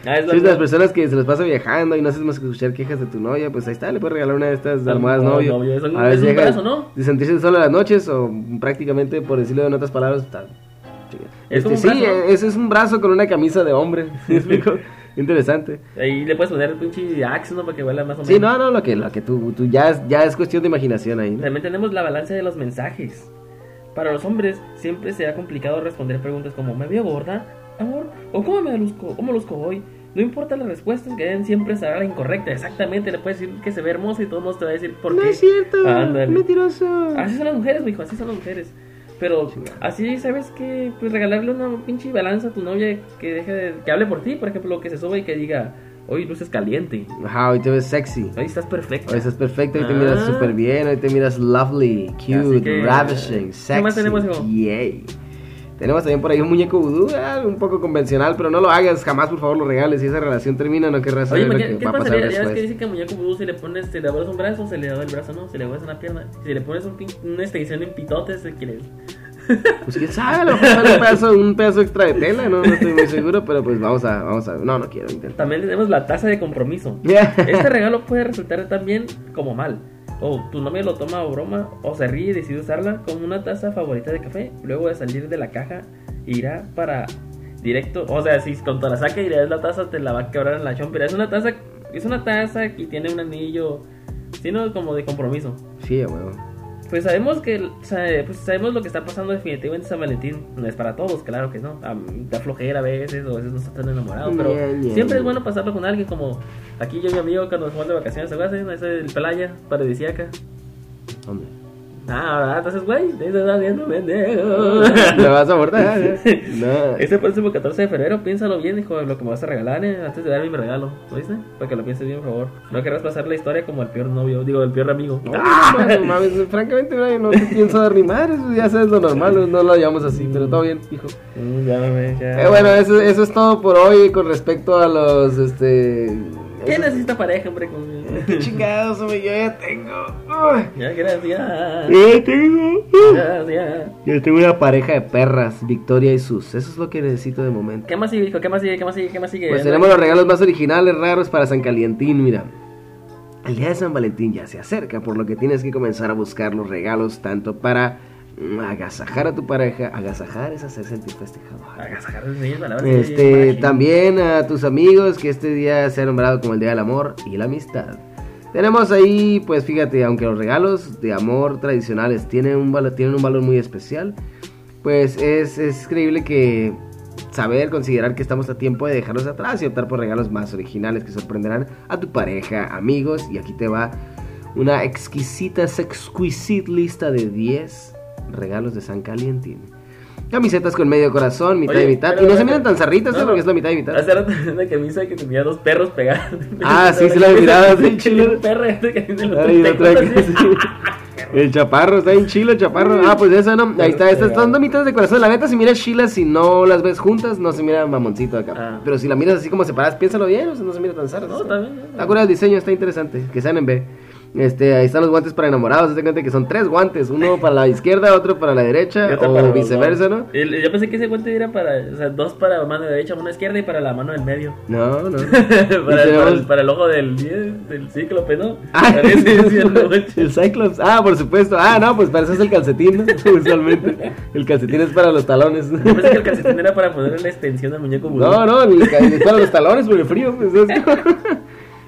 Ah, es la Si de las personas que se les pasa viajando y no haces más que escuchar quejas de tu novia, pues ahí está, le puedes regalar una de estas almohadas Almohada novio. novio, es un- A ver es si un brazo, ¿no? De sentirse solo las noches o prácticamente, por decirlo en otras palabras, está... Es Este, sí, ¿no? ese es un brazo con una camisa de hombre. ¿Me explico? Interesante. Ahí le puedes poner el pinche axe, ¿no? Para que huela más o menos. Sí, no, no, lo que, lo que tú, tú ya, es, ya es cuestión de imaginación ahí. ¿no? También tenemos la balanza de los mensajes. para los hombres siempre será complicado responder preguntas como ¿me veo gorda? Amor, o ¿cómo me luzco? ¿Cómo luzco hoy? No importa las respuestas que den, siempre será la incorrecta. Exactamente, le puedes decir que se ve hermosa y todo el mundo te va a decir por No qué. es cierto, Ándale. mentiroso. Así son las mujeres, mijo, así son las mujeres. Pero así sabes que pues regalarle una pinche balanza a tu novia que deje de, que hable por ti, por ejemplo, que se suba y que diga, hoy luces caliente, Ajá, hoy te ves sexy. hoy estás perfecta. Hoy estás perfecto, hoy te Ah. miras súper bien, hoy te miras lovely, cute, que, ravishing, ¿qué sexy. más tenemos, hijo? Yay. Tenemos también por ahí un muñeco vudú, ah, un poco convencional, pero no lo hagas, jamás por favor lo regales. Si esa relación termina, no querrás Oye, saber ma, lo ¿qué, que va a qué pasar pasaría? Ya ves que después. dicen que muñeco vudú si le pones, si le abres un brazo, se le da el brazo, ¿no? Si le abres una pierna, si le pones un una extensión en pitotes, ¿qué quieres? Pues quién sabe, a lo mejor un pedazo, un pedazo extra de tela, no, no estoy muy seguro, pero pues vamos a, vamos a, no, no quiero intentar. También tenemos la taza de compromiso. Este regalo puede resultar tan bien como mal. O tu novia lo toma a broma o se ríe y decide usarla como una taza favorita de café. Luego de salir de la caja, irá para directo. O sea, si cuando la saque y le das la taza, te la va a quebrar en la chompera. Es una taza, es una taza y tiene un anillo, sino como de compromiso. Sí, huevo. Pues sabemos que o sea, pues sabemos lo que está pasando definitivamente San Valentín. No es para todos, claro que no. A mí da flojera a veces, o a veces no está tan enamorado. Pero siempre es bueno pasarlo con alguien. Como aquí yo y mi amigo cuando nos fuimos de vacaciones a ese el playa paradisíaca. ¿Dónde? Ah, ¿verdad? entonces, güey, te estás viendo pendejo. ¿Me vas a abordar? No. Este próximo 14 de febrero, piénsalo bien, hijo, lo que me vas a regalar, eh, antes de darme mi regalo, ¿oíste? Para que lo pienses bien, por favor. No querrás pasar la historia como el peor novio, digo, el peor amigo. No, mames, francamente, Brian, no te pienso madre, eso ya sabes lo normal, no lo llamamos así, pero todo bien, hijo. Mm, ya, me- ya. Eh, bueno, eso, eso es todo por hoy con respecto a los, este... ¿Quién necesita pareja, hombre? Con... Qué chingados, hombre, yo ya tengo... Uy, Ya, gracias. ya tengo... Gracias. Yo tengo una pareja de perras, Victoria y Sus, eso es lo que necesito de momento. ¿Qué más sigue, hijo? ¿Qué más sigue? ¿Qué más sigue? ¿Qué más sigue? Pues tenemos los regalos más originales, raros para San Calientín, mira. El día de San Valentín ya se acerca, por lo que tienes que comenzar a buscar los regalos tanto para agasajar a tu pareja, agasajar es hacer sentir festejado. Agasajar es mis palabras, sí, Este, también a tus amigos que este día se ha nombrado como el Día del Amor y la Amistad. Tenemos ahí, pues fíjate, aunque los regalos de amor tradicionales tienen un valor, tienen un valor muy especial, pues es, es creíble que saber, considerar que estamos a tiempo de dejarlos atrás y optar por regalos más originales que sorprenderán a tu pareja, amigos. Y aquí te va una exquisita, exquisite lista de 10 regalos de San Calientín. Camisetas con medio corazón, mitad Oye, y mitad. pero, y no se miran tan zarritas, ¿eh? no, porque es la mitad y mitad. Hace rato una camisa que tenía dos perros pegados. Ah, sí, sí la he mirado, sí. Un perro este que tiene los Ay, otra que sí. El chaparro, está en chilo, el chaparro. Ah, pues esa no. Ahí está, estas son dos mitades de corazón. La neta, si miras chilas, si no las ves juntas, no se mira mamoncito acá. Ah. Pero si la miras así como separadas, piénsalo bien, o sea, no se mira tan zarra. No, está bien. Está el diseño, está interesante. Que sean en B. Este, ahí están los guantes para enamorados. Se cuenta que son tres guantes: uno para la izquierda, otro para la derecha, o para viceversa. ¿no? El- Yo pensé que ese guante era para, o sea, dos para la mano derecha, mano izquierda y para la mano del medio. No, no. para, el, para, el, para el ojo del, del cíclope, ¿no? Ah, el Cyclops. Ah, por supuesto. Ah, no, pues para eso es el calcetín, ¿no? Usualmente. El calcetín es para los talones. Yo pensé que el calcetín era para ponerle la extensión al muñeco vudú. No, no, el, es para los talones por el frío. pues, es-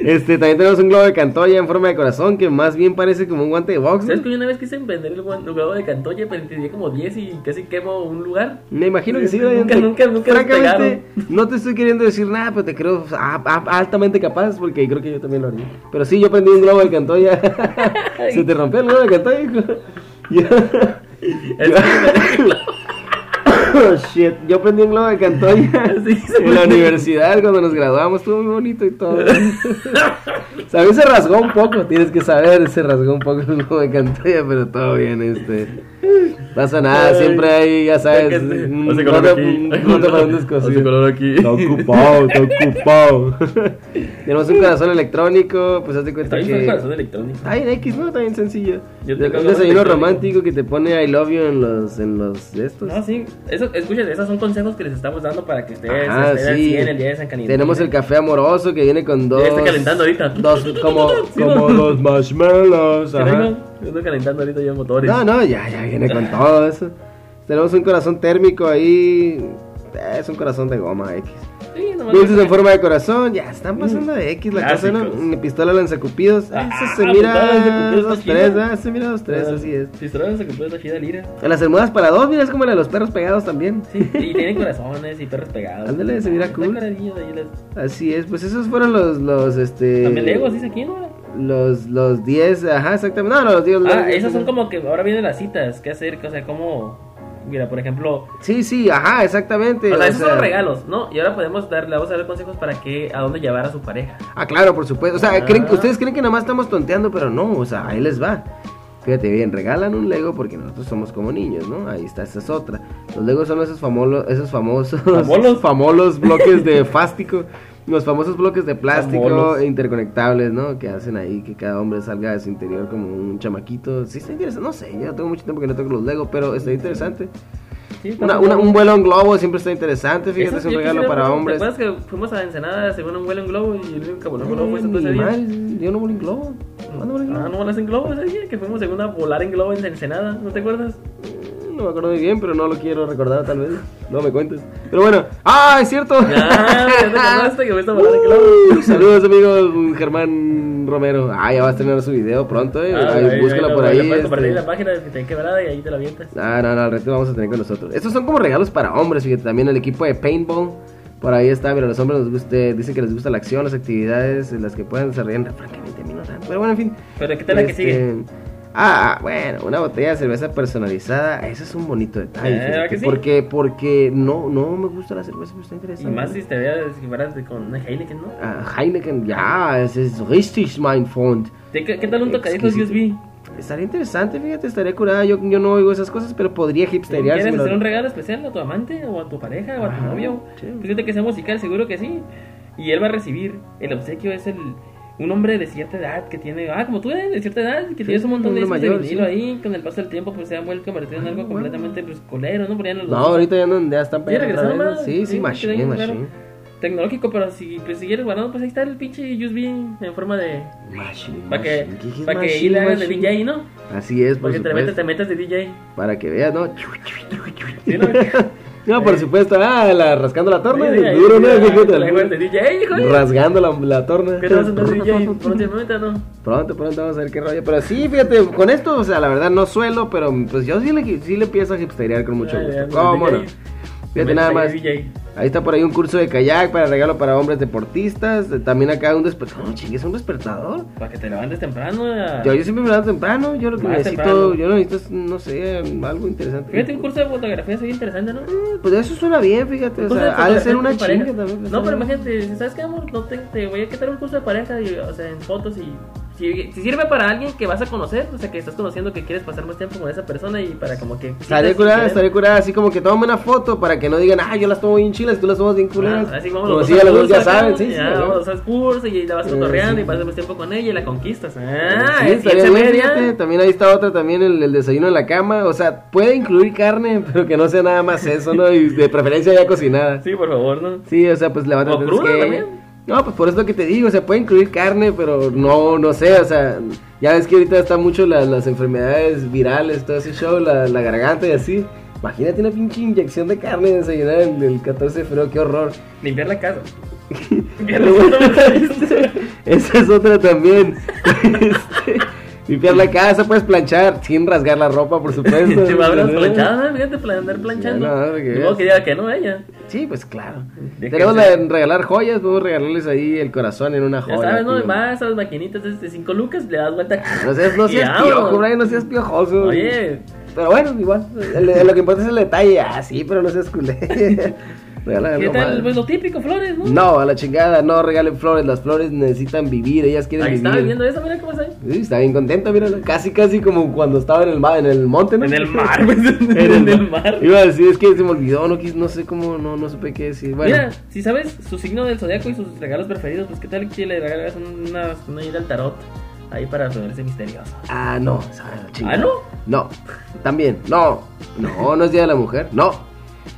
Este, también tenemos un globo de cantoya en forma de corazón que más bien parece como un guante de box. ¿Sabes que yo una vez quise vender el el globo de Cantoya, pero tenía como 10 y casi quemo un lugar? Me imagino que sí. Nunca, nunca, nunca Francamente, no te estoy queriendo decir nada, pero te creo a- a- altamente capaz porque creo que yo también lo haría. Pero sí, yo prendí un globo de cantoya. Se te rompió el globo de cantoya, hijo. Yo- shit. Yo prendí un globo de cantoya Sí, en la universidad cuando nos graduamos. Estuvo muy bonito y todo. Sabes, se rasgó un poco. Tienes que saber, se rasgó un poco el globo de cantoya, pero todo bien. Este, pasa nada. Ay. Siempre hay, ya sabes, un Hace color aquí. un para un descosido. Color aquí. Está ocupado, está ocupado. Tenemos un corazón electrónico. Pues haz de cuenta que. fue corazón electrónico. Bien X, ¿no? Bien sencillo. Yo un desayuno romántico que te pone I love you en los, en los de estos. No, sí. Eso, escuchen, esos son consejos que les estamos dando para que ustedes Ah, estén al sí. 100 el día de San Caliente. Tenemos el café amoroso que viene con dos. Ya está calentando ahorita. Dos, como, Sí, como ¿no? dos marshmallows. ¿Sí, Ajá. estoy calentando ahorita ya motores. No, no, ya, ya viene con todo eso. Tenemos un corazón térmico ahí. Es un corazón de goma X. Sí, nomás Dulces en forma de corazón, ya están pasando de X la cosa, ¿no? Pistola lanzacupidos, Ah, eso se pistola mira lanzacupidos dos, está tres, chida. ah, se mira dos, tres, así es. Pistola se esta chida lira. En las almohadas para dos, mira, es como la de los perros pegados también. Sí, y tienen corazones y perros pegados. Ándale, se mira Está cool. Así es, pues esos fueron los, los, este... También Legos, dice aquí, ¿no? Los, los 10, ajá, exactamente. No, no, los 10. Ah, los- esas son como que ahora vienen las citas. ¿Qué hacer? O sea, como. Mira, por ejemplo. Sí, sí, ajá, exactamente. O sea, o esos sea- son los regalos, ¿no? Y ahora podemos dar, le vamos a dar consejos para que, a dónde llevar a su pareja. Ah, claro, por supuesto. O sea, Ah. ¿creen- ustedes creen que nada más estamos tonteando, pero no, o sea, ahí les va. Fíjate bien, regalan un Lego porque nosotros somos como niños, ¿no? Ahí está, esa es otra. Los Legos son esos famosos, esos famosos, ¿Famolos? famosos bloques de fástico, los famosos bloques de plástico interconectables, ¿no? Que hacen ahí que cada hombre salga de su interior como un chamaquito. Sí, está interesante. No sé, yo tengo mucho tiempo que no toco los Legos, pero está interesante. Sí, Una, una- un vuelo en globo siempre está interesante. Fíjate, es un regalo para ¿te hombres. acuerdas que fuimos a Ensenada según un vuelo en globo y el único que voló en globo fue ese día? yo no vuelo en globo. ¿Cuándo volé en globo? Ah, no volaste en globo ese día, que fuimos según a volar en globo en Ensenada, ¿no te acuerdas? No me acuerdo muy bien, pero no lo quiero recordar tal vez. No me cuentes. Pero bueno. ¡Ah, es cierto! Ya te que. Uh, Saludos amigos, Germán Romero. Ah, ya va a estrenar su video pronto, eh. Ah, Ahí, búscala lo- por ahí. puedes compartir este. la página de que te quebrada y ahí te la avientas. Ah, no, no, al resto vamos a tener con nosotros. Estos son como regalos para hombres, fíjate, también el equipo de paintball. Por ahí está, mira, los hombres nos gusta, dicen que les gusta la acción, las actividades las que pueden desarrollar, francamente a mí no tanto. Pero bueno, en fin. Pero ¿qué tal la que Este, sigue? Ah, bueno, una botella de cerveza personalizada, ese es un bonito detalle. Eh, fíjate, ¿verdad que sí? Porque, porque no, no me gusta la cerveza, pero está Y interesante. más si te veas si fueras con una Heineken, ¿no? Ah, Heineken, ya, es es richtig, mein Freund. ¿De ¿Qué, qué tal un tocadiscos. USB? Estaría interesante, fíjate, estaría curada. Yo, yo no oigo esas cosas, pero podría hipsterear. ¿Quieres hacer un regalo especial a tu amante o a tu pareja o a tu Ajá, novio? fíjate que sea musical, seguro que sí. Y él va a recibir el obsequio, es el un hombre de cierta edad que tiene, ah, como tú eres, de cierta edad, que tienes un montón de mayor, vinilo sí. ahí, con el paso del tiempo pues se han vuelto convertido en algo Ah, bueno. completamente pues colero, ¿no? Ponían los No, ahorita ya, no, ya están Sí, ¿verdad? ¿no? Sí, sí, Sí, machine, claro. machine. tecnológico, pero si pues siguieres guardando, pues ahí está el pinche USB en forma de Machine, para que machine. ¿Qué es para que ahí machine, le hagas de? DJ, ¿no? Así es, por Porque te metes, te metes de DJ. Para que veas, ¿no? Sí, ¿no? No, por supuesto. Ah, la, rascando la torna. Sí, duro, ¿no? hijo. Rasgando la, la torna. ¿Qué te vas a DJ próximamente, no? Pronto, pronto vamos a ver qué rollo. Pero sí, fíjate, con esto, o sea, la verdad no suelo, pero pues yo sí le, sí le empiezo a hipsterear con mucho gusto. ¿Cómo no? Fíjate nada más. Ahí está por ahí un curso de kayak para regalo para hombres deportistas. eh, También acá un despertador. No, chingue, es un despertador. Para que te levantes temprano. a- Yo, yo siempre me levanto temprano. Yo lo que Más necesito, temprano. yo lo necesito es, no sé, algo interesante. Fíjate, un curso de fotografía sería interesante, ¿no? Eh, Pues eso suena bien, fíjate. O sea, ha de ser una chinga también. No, pero imagínate, si ¿sabes qué, amor? No te, te voy a quitar un curso de pareja, y, o sea, en fotos y... Si, si sirve para alguien que vas a conocer, o sea, que estás conociendo que quieres pasar más tiempo con esa persona y para como que... Estaría sientas curada, que estaría curada, así como que tome una foto para que no digan, ah, yo las tomo bien chilas, tú las tomas bien culeras. Ah, así vamos Como si al los dos ya saben, sí, sí. ya, ¿no? vamos los dos al curso y la vas Eh, cotorreando sí. y pasas más tiempo con ella y la conquistas. Sí, Ah, es bien, media. fíjate. También ahí está otra, también el, el desayuno en la cama. O sea, puede incluir carne, pero que no sea nada más eso, ¿no? Y de preferencia ya cocinada. Sí, por favor, ¿no? Sí, o sea, pues levántate ¿O cruda que también? No, pues por eso que te digo, o sea, puede incluir carne, pero no, no sé, o sea, ya ves que ahorita están mucho la- las enfermedades virales, todo ese show, la, la garganta y así. Imagínate una pinche inyección de carne de desayunar el, el 14 de febrero, qué horror. Limpiar la casa. Limpiar la casa. esa es otra también. Este, limpiar la casa, puedes planchar sin rasgar la ropa, por supuesto. Si me hablas planchada, fíjate, andar planchando. Ya, no, que que diga que no ella. Sí, pues claro. Tenemos de regalar joyas, podemos regalarles ahí el corazón en una Ya joya. sabes, ¿no? Vas a las maquinitas de 5 lucas, le das vuelta. No seas, no seas piojo, Brian, no seas piojoso. Oye, Pero bueno, igual. lo que importa es el detalle. Ah, sí, pero no seas culé. ¿qué algo tal? Pues lo típico, flores, ¿no? No, a la chingada, no regalen flores. Las flores necesitan vivir, ellas quieren Ahí vivir. estaba viendo eso, mira cómo está ahí. Sí, está bien contenta, mírala. Casi, casi como cuando estaba en el, mar, en el monte, ¿no? En el mar, pues, en, en el mar. Iba a decir, es que se me olvidó, no, no sé cómo, no, no supe qué decir. Bueno, Mira, si sabes su signo del zodiaco y sus regalos preferidos, pues qué tal que le regalas una, una ida al tarot ahí para ponerse misterioso. ah, no, chingada. ¿Ah, no? No, también, no, no, no es Día de la Mujer, no.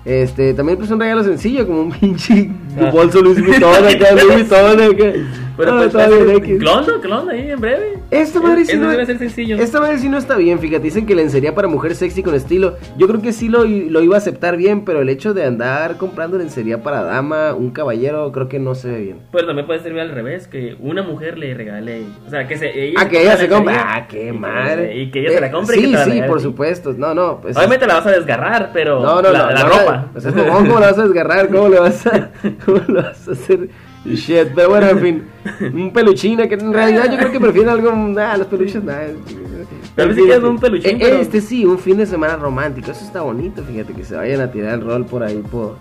Este, también pues un regalo sencillo, como un pinche Ah. bolso Louis Vuitton acá, Louis Vuitton acá. Pero Ah, pues, está pues, bien, X. clon, ¿no? Clon ahí en breve. Esta madre sí no- debe ser sencillo. Esta madre sí no está bien, fíjate, dicen que lencería para mujer sexy con estilo. Yo creo que sí lo, lo iba a aceptar bien, pero el hecho de andar comprando lencería para dama, un caballero, creo que no se ve bien. Pero también puede servir al revés, que una mujer le regale, o sea, que se, ella Ah, que ella se compre. Ah, qué y madre. Y que ella se la Eh, compre. y Sí, que te la sí, por supuesto. No, no. Pues, Obviamente la vas a desgarrar, pero no, no, la, no, la no, ropa. O sea, ¿cómo, cómo la vas a desgarrar? ¿Cómo le vas a, cómo le vas a hacer? Shit, pero bueno, en fin. Un peluchín, que en realidad yo creo que prefiero algo. Nah, los peluches, nada. Tal vez un peluchín, Eh, pero- Este sí, un fin de semana romántico. Eso está bonito, fíjate, que se vayan a tirar el rol por ahí, por.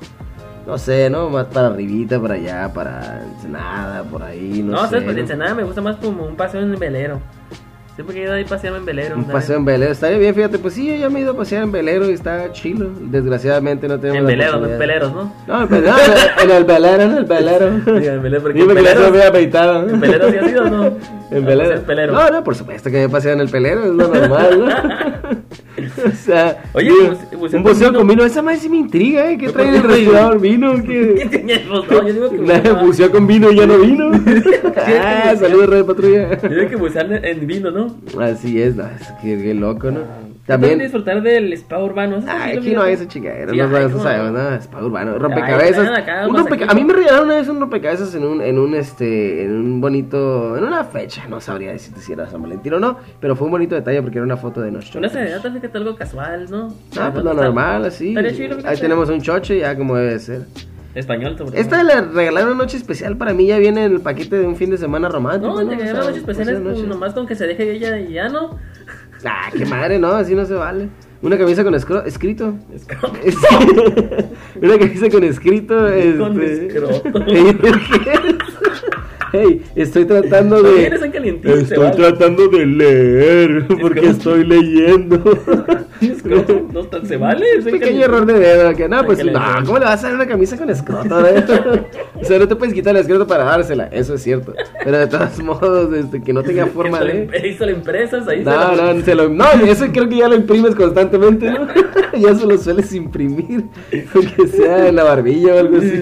No sé, ¿no? Más para arribita, para allá, para Ensenada, por ahí, no, No, sé. sabes, pues ¿no? Ensenada me gusta más como un paseo en velero. Siempre he ido ahí paseando en velero. Un paseo en velero, estaría bien, fíjate, pues sí, yo ya me he ido a pasear en velero y está chilo. Desgraciadamente no tenemos En velero, no en peleros, ¿no? No, en velero, en el velero, en el velero. Sí, en velero, porque Dime en que me había peitado. ¿En velero sí has ido o no? En velero. No, no, por supuesto que me he paseado en el pelero, es lo normal, ¿no? o sea, Oye, buce- buceo un buceo con vino. esa madre sí me intriga, ¿eh? ¿Qué ¿Por trae el trae restaurador vino? ¿Qué ¿Qué? teníamos? No, yo digo que Nada, buceaba- buceó con vino y ya no vino. ah, saludos, Red Patrulla. Yo digo que bucear en vino, ¿no? Así es, no, es que, qué loco, ¿no? También También. disfrutar del spa urbano. ¿eso Ay, lo aquí no hay esa chingadera, Sí, no, ay, no, ¿cómo sabemos, es para urbano, rompecabezas. acá Un rompeca-. A mí me regalaron una vez un rompecabezas en un, en un, este, en un bonito, en una fecha, no sabría decirte si era San Valentín o no, pero fue un bonito detalle porque era una foto de nosotros. Una serenata, fíjate, algo casual, ¿no? Ah, pues lo normal, así. Ahí tenemos un choche, ya como debe ser. Español, sobre. Esta le regalaron noche especial para mí, ya viene en el paquete de un fin de semana romántico. No, ¿no? te sea, noches especiales pues, noche. nomás con que se deje ella y ya no. Ah, qué madre, no, así no se vale. Una camisa con escro- escrito. Una camisa con escrito. Con este... escroto. Hey, estoy tratando de. Estoy vale. tratando de leer porque estoy leyendo. Escroto, no, tan- se vale. Pequeño error de dedo, que no, pues no. ¿cómo le vas a dar una camisa con escroto? o sea, no te puedes quitar el escroto para dársela, eso es cierto. Pero de todos modos, este, que no tenga forma de. Hizo la empresa, ahí No, se lo, no, eso creo que ya lo imprimes constantemente, ¿no? ya se lo sueles imprimir, aunque sea en la barbilla o algo así.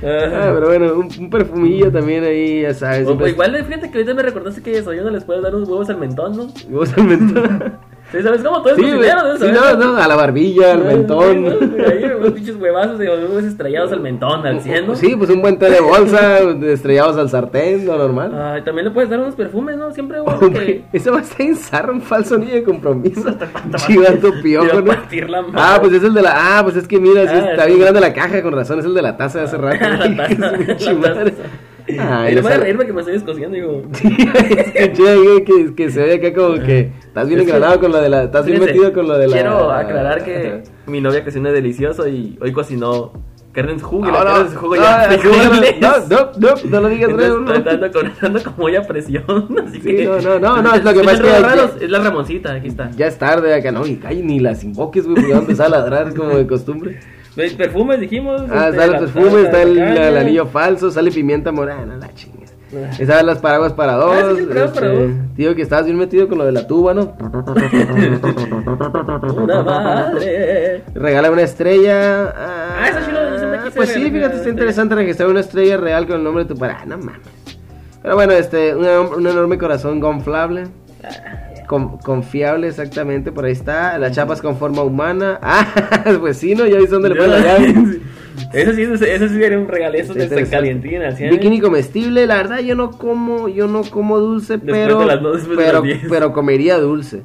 Ah, pero bueno, un, un perfumillo también ahí, ya sabes. O, siempre- pues, igual, fíjate que ahorita me recordaste que eso, yo no les puedo dar unos huevos al mentón, ¿no? Vos al mentón. ¿Sí sabes cómo? Tú eres Sí, cocinero, debes Sí, no, no, a la barbilla, al mentón. Ahí, unos pinches huevazos de estrellados al mentón, al cien, ¿no? Sí, pues un buen té de bolsa, estrellados al sartén, lo normal. Ay, también le puedes dar unos perfumes, ¿no? Siempre, güey, que... Eso va a estar en zarra, un falso anillo de compromiso. Chivato piojo, ¿no? Ah, pues es el de la. Ah, pues es que mira, sí, Ah, está sí. bien grande la caja, con razón, es el de la taza de hace rato. La taza, Ay, le no me voy a que me estoy descosiendo, digo. Sí, escuché que, que se ve acá como que estás bien engranado con lo de la. Estás bien metido con lo de la. Quiero aclarar que mi novia cocina delicioso y hoy cocinó carne en jugo y No, no, jugo no, ya no, frijoles. no, no, no, no lo digas, no. dando como olla presión, así Sí, que... no, no, no, no, es lo que ¿Escuchan pasa es que? Es la Ramoncita, aquí está. Ya es tarde acá, no, y ni las invoques, güey, porque va a empezar a ladrar como de costumbre. Ve, Perfumes, dijimos. Ah, este, está el la- perfume, la- está el, anillo falso, sale pimienta morana, la chingas. Ah. Están las paraguas para dos. Ah, sí, paraguas para dos. Tío, que estabas bien metido con lo de la tuba, ¿no? Una madre. Regala una estrella. Ah, Ah, eso sí lo- quise Pues sí, fíjate, está interesante registrar una estrella real con el nombre de tu padre. Ah, no mames. Pero bueno, este, una- un enorme corazón gonflable. Con- confiable, exactamente, por ahí está. Las chapas con forma humana. Ah, pues sí, ¿no? Ya viste dónde le ponen la llave. Ese sí, ese sí sería un regalezo de Interesante. calientín al cien. Bikini comestible, la verdad yo no como, yo no como dulce, Después pero, de las dos, después de pero, las diez. pero comería dulce.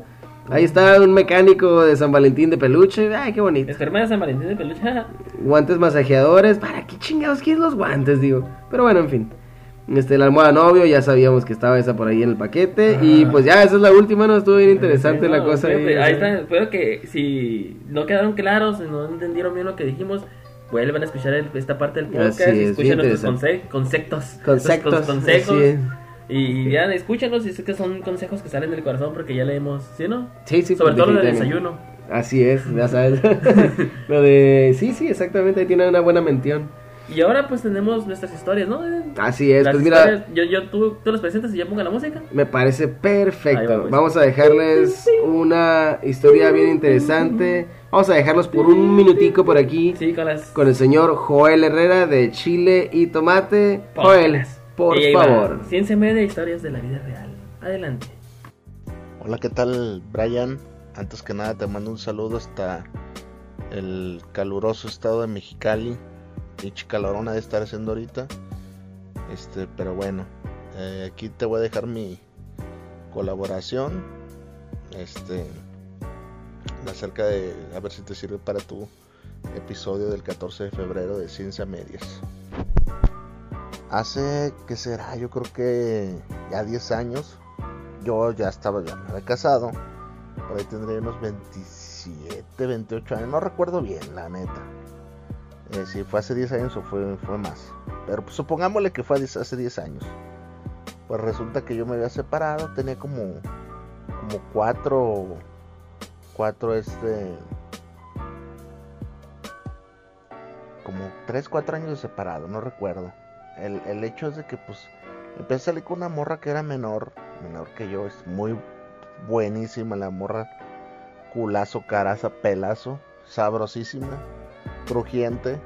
Ahí está un mecánico de San Valentín de peluche, ay qué bonito. Esperma de San Valentín de peluche. Guantes masajeadores, ¿para qué chingados quieres los guantes, digo? Pero bueno, en fin. Este, la almohada novio, ya sabíamos que estaba esa por ahí en el paquete. Y pues ya, esa es la última, ¿no? Estuvo bien interesante Sí, la cosa. ahí. ahí está. Espero que si no quedaron claros, no entendieron bien lo que dijimos, vuelvan a escuchar el- esta parte del podcast. Y es, escuchen nuestros conse- conceptos. Conceptos, consejos. Y ya escúchanos y sé que son consejos que salen del corazón porque ya leemos, ¿sí no? Sí, sí, Sobre todo lo del desayuno. Así es, ya sabes. lo de. Sí, sí, exactamente, ahí tiene una buena mención. Y ahora pues tenemos nuestras historias, ¿no? Así es, Las pues mira. yo, yo, tú, tú las presentas y yo pongo la música. Me parece perfecto. va, pues. Vamos a dejarles una historia bien interesante. Vamos a dejarlos por un minutico por aquí Sí, con las... con el señor Joel Herrera de Chile y Tomate. Joel. Por favor. Ciencia media, historias de la vida real. Adelante. Hola, ¿qué tal, Brian? Antes que nada te mando un saludo hasta el caluroso estado de Mexicali. Pinche calorona de estar haciendo ahorita. Este, pero bueno, eh, aquí te voy a dejar mi colaboración. Este, acerca de a ver si te sirve para tu episodio del 14 de febrero de Ciencia Medias. Hace, ¿qué será? Yo creo que ya 10 años. Yo ya estaba, ya me había casado. Por ahí tendría unos 27, 28 años. No recuerdo bien, la neta. Eh, si fue hace 10 años o fue, fue más. Pero pues, supongámosle que fue hace 10 años. Pues resulta que yo me había separado. Tenía como, como 4, 4 este... Como 3, 4 años de separado, no recuerdo. El, el hecho es de que pues empecé a salir con una morra que era menor, menor que yo, es muy buenísima la morra, culazo, caraza, pelazo, sabrosísima, crujiente,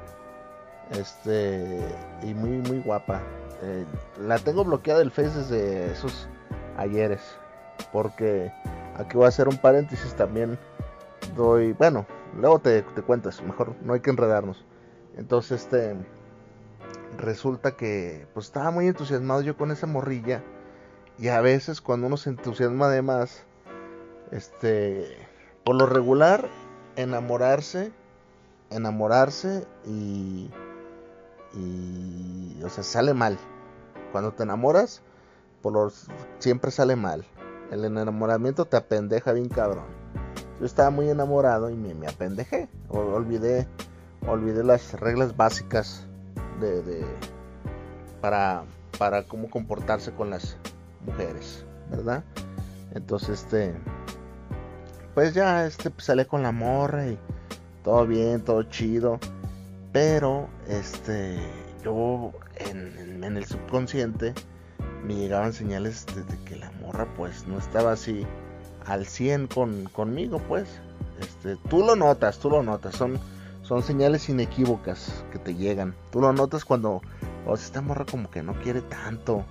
este, y muy, muy guapa. Eh, la tengo bloqueada del Face desde esos ayeres, porque aquí voy a hacer un paréntesis también, doy, bueno, luego te, te cuentas, mejor no hay que enredarnos. Entonces, este, resulta que pues estaba muy entusiasmado yo con esa morrilla y a veces cuando uno se entusiasma de más este por lo regular enamorarse enamorarse y y o sea sale mal. Cuando te enamoras por siempre sale mal. El enamoramiento te apendeja bien cabrón. Yo estaba muy enamorado y me, me apendejé. Olvidé olvidé las reglas básicas de, de, para, para cómo comportarse con las mujeres, ¿verdad? Entonces, este, pues ya, este, pues, con la morra y todo bien, todo chido, pero, este, yo en, el subconsciente me llegaban señales de, que la morra, pues, no estaba así al 100 con, conmigo, pues, este, tú lo notas, tú lo notas, son son señales inequívocas que te llegan. Tú lo notas cuando o esta morra como que no quiere tanto.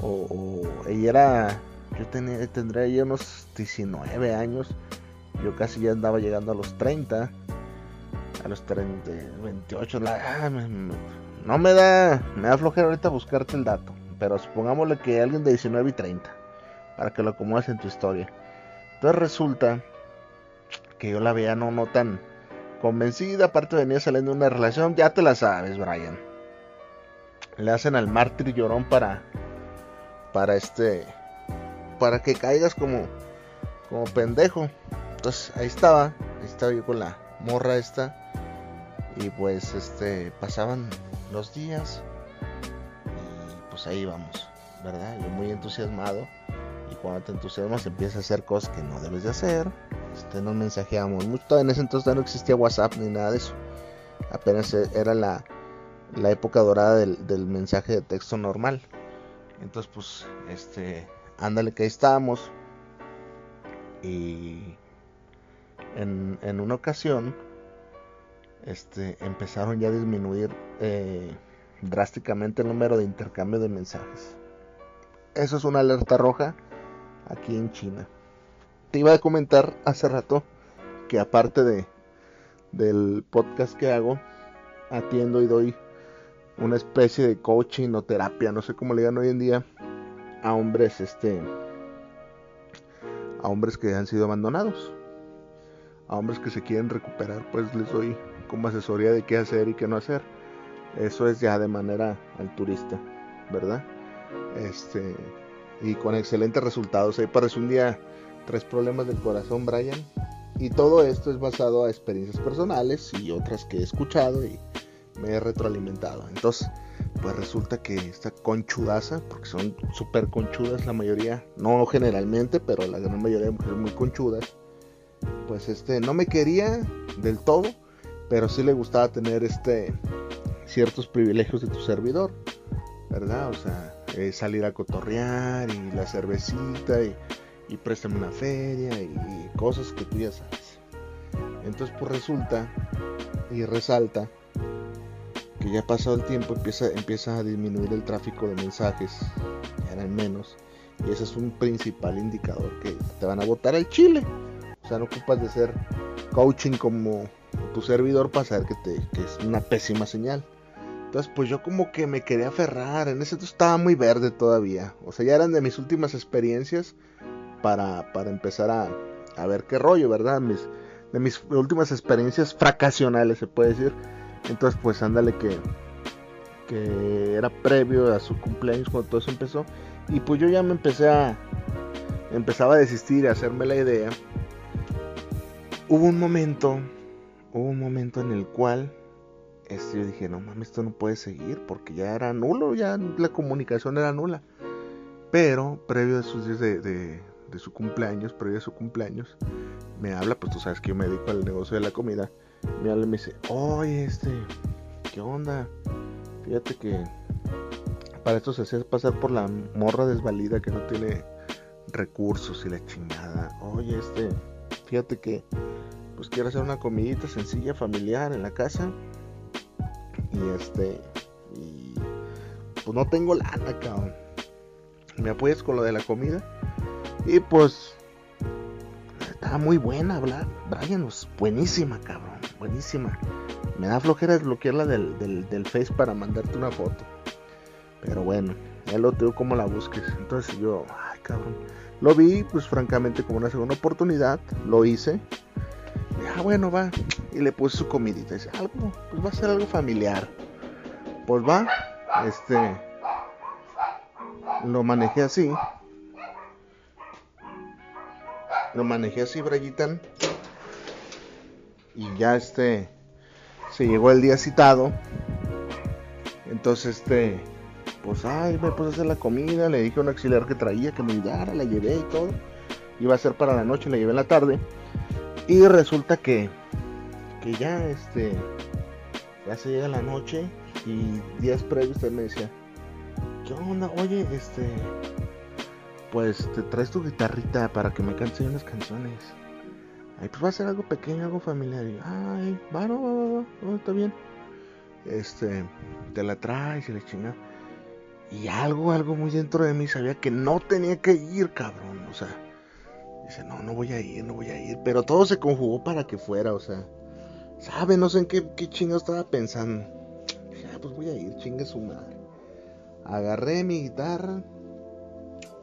O, o ella era. Yo tenía, tendría ya unos 19 años. Yo casi ya andaba llegando a los 30. A los 30, 28. La, ah, no me da. Me da flojera ahorita buscarte el dato. Pero supongámosle que alguien de 19 y 30. Para que lo acomodes en tu historia. Entonces resulta que yo la veía no, no tan convencida, aparte venía saliendo una relación, ya te la sabes, Brian. Le hacen al mártir llorón para para este para que caigas como como pendejo. Entonces, ahí estaba, ahí estaba yo con la morra esta y pues este pasaban los días y pues ahí vamos, ¿verdad? Yo muy entusiasmado y cuando te entusiasmas empiezas a hacer cosas que no debes de hacer este, nos mensajeamos mucho. En ese entonces no existía WhatsApp ni nada de eso. Apenas era la, la época dorada del, del, mensaje de texto normal. Entonces, pues, este, ándale que ahí estábamos. Y en, una ocasión, este, empezaron ya a disminuir eh, drásticamente el número de intercambio de mensajes. Eso es una alerta roja aquí en China te iba a comentar hace rato que aparte de del podcast que hago, atiendo y doy una especie de coaching o terapia, no sé cómo le digan hoy en día, a hombres, este, a hombres que han sido abandonados, a hombres que se quieren recuperar, pues les doy como asesoría de qué hacer y qué no hacer. Eso es ya de manera al turista, ¿verdad? Este, y con excelentes resultados. Ahí parece un día tres problemas del corazón, Brian. Y todo esto es basado a experiencias personales y otras que he escuchado y me he retroalimentado. Entonces, pues resulta que esta conchudaza, porque son súper conchudas la mayoría, no generalmente, pero la gran mayoría de mujeres muy conchudas, pues este no me quería del todo, pero sí le gustaba tener este ciertos privilegios de tu servidor, ¿verdad? O sea, eh, salir a cotorrear y la cervecita y y préstame una feria y, cosas que tú ya sabes. Entonces pues resulta y resalta que ya pasado el tiempo empieza, empieza a disminuir el tráfico de mensajes, ya eran menos, y ese es un principal indicador que te van a votar el chile. O sea, no ocupas de ser coaching como tu servidor para saber que, te, que es una pésima señal. Entonces, pues yo como que me quería aferrar. En ese entonces estaba muy verde todavía. O sea, ya eran de mis últimas experiencias para, para empezar a, a ver qué rollo, ¿verdad? Mis, de mis últimas experiencias fracasionales, se puede decir. Entonces, pues ándale que, que era previo a su cumpleaños cuando todo eso empezó. Y pues yo ya me empecé a... Empezaba a desistir, a hacerme la idea. Hubo un momento, hubo un momento en el cual este, yo dije, no mames, esto no puede seguir porque ya era nulo, ya la comunicación era nula. Pero previo a sus días de, de, su cumpleaños, previo a su cumpleaños, me habla, pues tú sabes que yo me dedico al negocio de la comida. Me habla y me dice, oye, este, ¿qué onda? Fíjate que para esto se hace pasar por la morra desvalida que no tiene recursos y la chingada. Oye, este, fíjate que pues quiero hacer una comidita sencilla, familiar en la casa. Y este, y pues no tengo lana, cabrón. ¿Me apoyas con lo de la comida? Y pues estaba muy buena, Brian, pues, buenísima, cabrón, buenísima. Me da flojera desbloquearla del, del, del Face para mandarte una foto. Pero bueno, ya lo tengo como la busques. Entonces yo, ay cabrón. Lo vi, pues francamente, como una segunda oportunidad. Lo hice. Ah, bueno, va. Y le puse su comidita. Dice, algo, pues va a ser algo familiar. Pues va. Este. Lo manejé así. Lo manejé así, Brayitan. Y ya este. Se llegó el día citado. Entonces este pues, ay, me puse a hacer la comida, le dije a un auxiliar que traía que me ayudara, la llevé y todo. Iba a ser para la noche, la llevé en la tarde. Y resulta que, que ya, este, ya se llega la noche y días previos usted me decía, ¿qué onda? Oye, este, pues te traes tu guitarrita para que me cantes unas canciones. Ay, pues va a ser algo pequeño, algo familiar. Y, ay, va, no, va, va, va, está bien. Este, te la traes y le chingas. Y algo, algo muy dentro de mí sabía que no tenía que ir, cabrón. O sea, dice, no, no voy a ir, no voy a ir. Pero todo se conjugó para que fuera, o sea, ¿sabe? No sé en qué, qué chingo estaba pensando. Dije, ah, pues voy a ir, chingue su madre. Agarré mi guitarra,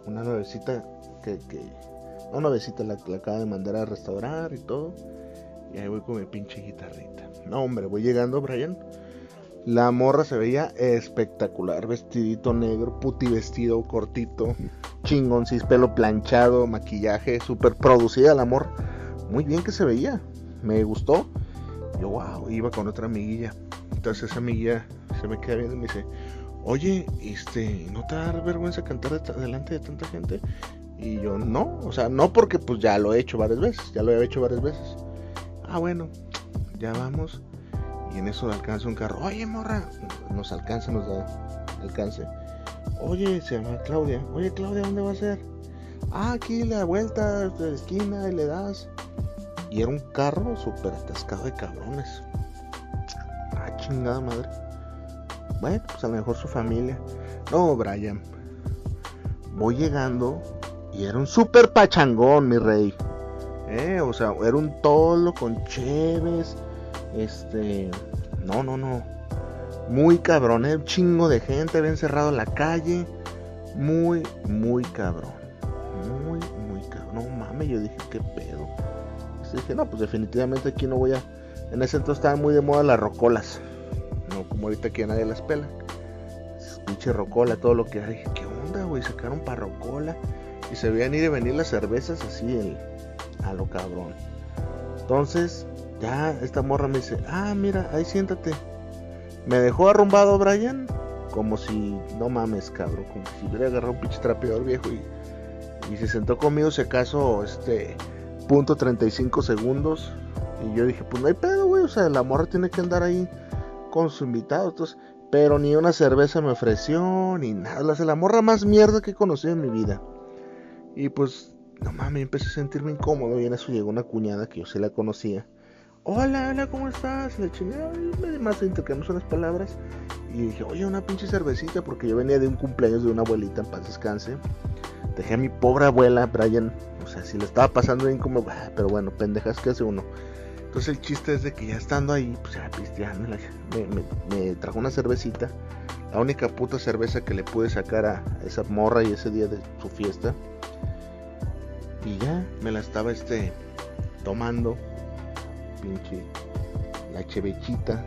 una nuevecita que, que una nuevecita la, la acaba de mandar a restaurar y todo. Y ahí voy con mi pinche guitarrita. No, hombre, voy llegando, Brian. La morra se veía espectacular, vestidito negro, puti vestido cortito, chingoncis, pelo planchado, maquillaje, súper producida la morra. Muy bien que se veía, me gustó. Yo, wow, iba con otra amiguilla. Entonces esa amiguilla se me queda viendo y me dice, oye, este, ¿no te da vergüenza cantar delante de tanta gente? Y yo, no, o sea, no porque pues ya lo he hecho varias veces, ya lo he hecho varias veces. Ah, bueno, ya vamos. Y en eso alcanza un carro. Oye, morra. Nos alcanza, nos da alcance. Oye, se llama Claudia. Oye, Claudia, ¿dónde va a ser? Ah, aquí la vuelta de la esquina y le das. Y era un carro súper atascado de cabrones. Ah, chingada madre. Bueno, pues a lo mejor su familia. No, Brian. Voy llegando y era un súper pachangón, mi rey. Eh, o sea, era un tolo con cheves este, no, no, no. Muy cabrón, ¿eh? Un chingo de gente, había encerrado en la calle. Muy, muy cabrón. Muy, muy cabrón. No mames, yo dije, ¿qué pedo? Dije, no, pues definitivamente aquí no voy a. En ese entonces estaban muy de moda las rocolas. No como ahorita que nadie las pela. Pinche rocola, todo lo que hay. ¿Qué onda, güey? Sacaron para rocola. Y se veían ir y venir las cervezas así el, a lo cabrón. Entonces, ya esta morra me dice, ah, mira, ahí siéntate. Me dejó arrumbado Brian, como si, no mames, cabrón, como si hubiera agarrado un pinche trapeador viejo y, y se sentó conmigo, si acaso, este, punto 35 segundos. Y yo dije, pues no hay pedo, güey, o sea, la morra tiene que andar ahí con su invitado, pero ni una cerveza me ofreció, ni nada, la, la morra más mierda que he conocido en mi vida. Y pues, no mames, empecé a sentirme incómodo y en eso llegó una cuñada que yo sí la conocía hola, hola, ¿cómo estás? Le chingada, y más intercambiamos unas palabras. Y dije, oye, una pinche cervecita, porque yo venía de un cumpleaños de una abuelita, en paz descanse. Dejé a mi pobre abuela, Brian, o sea, si le estaba pasando bien como, "Ah", pero bueno, pendejas que hace uno. Entonces el chiste es de que ya estando ahí, pues ya pisteando, la- me- me trajo una cervecita. La única puta cerveza que le pude sacar a esa morra y ese día de su fiesta. Y ya me la estaba este tomando. Pinche la chevechita.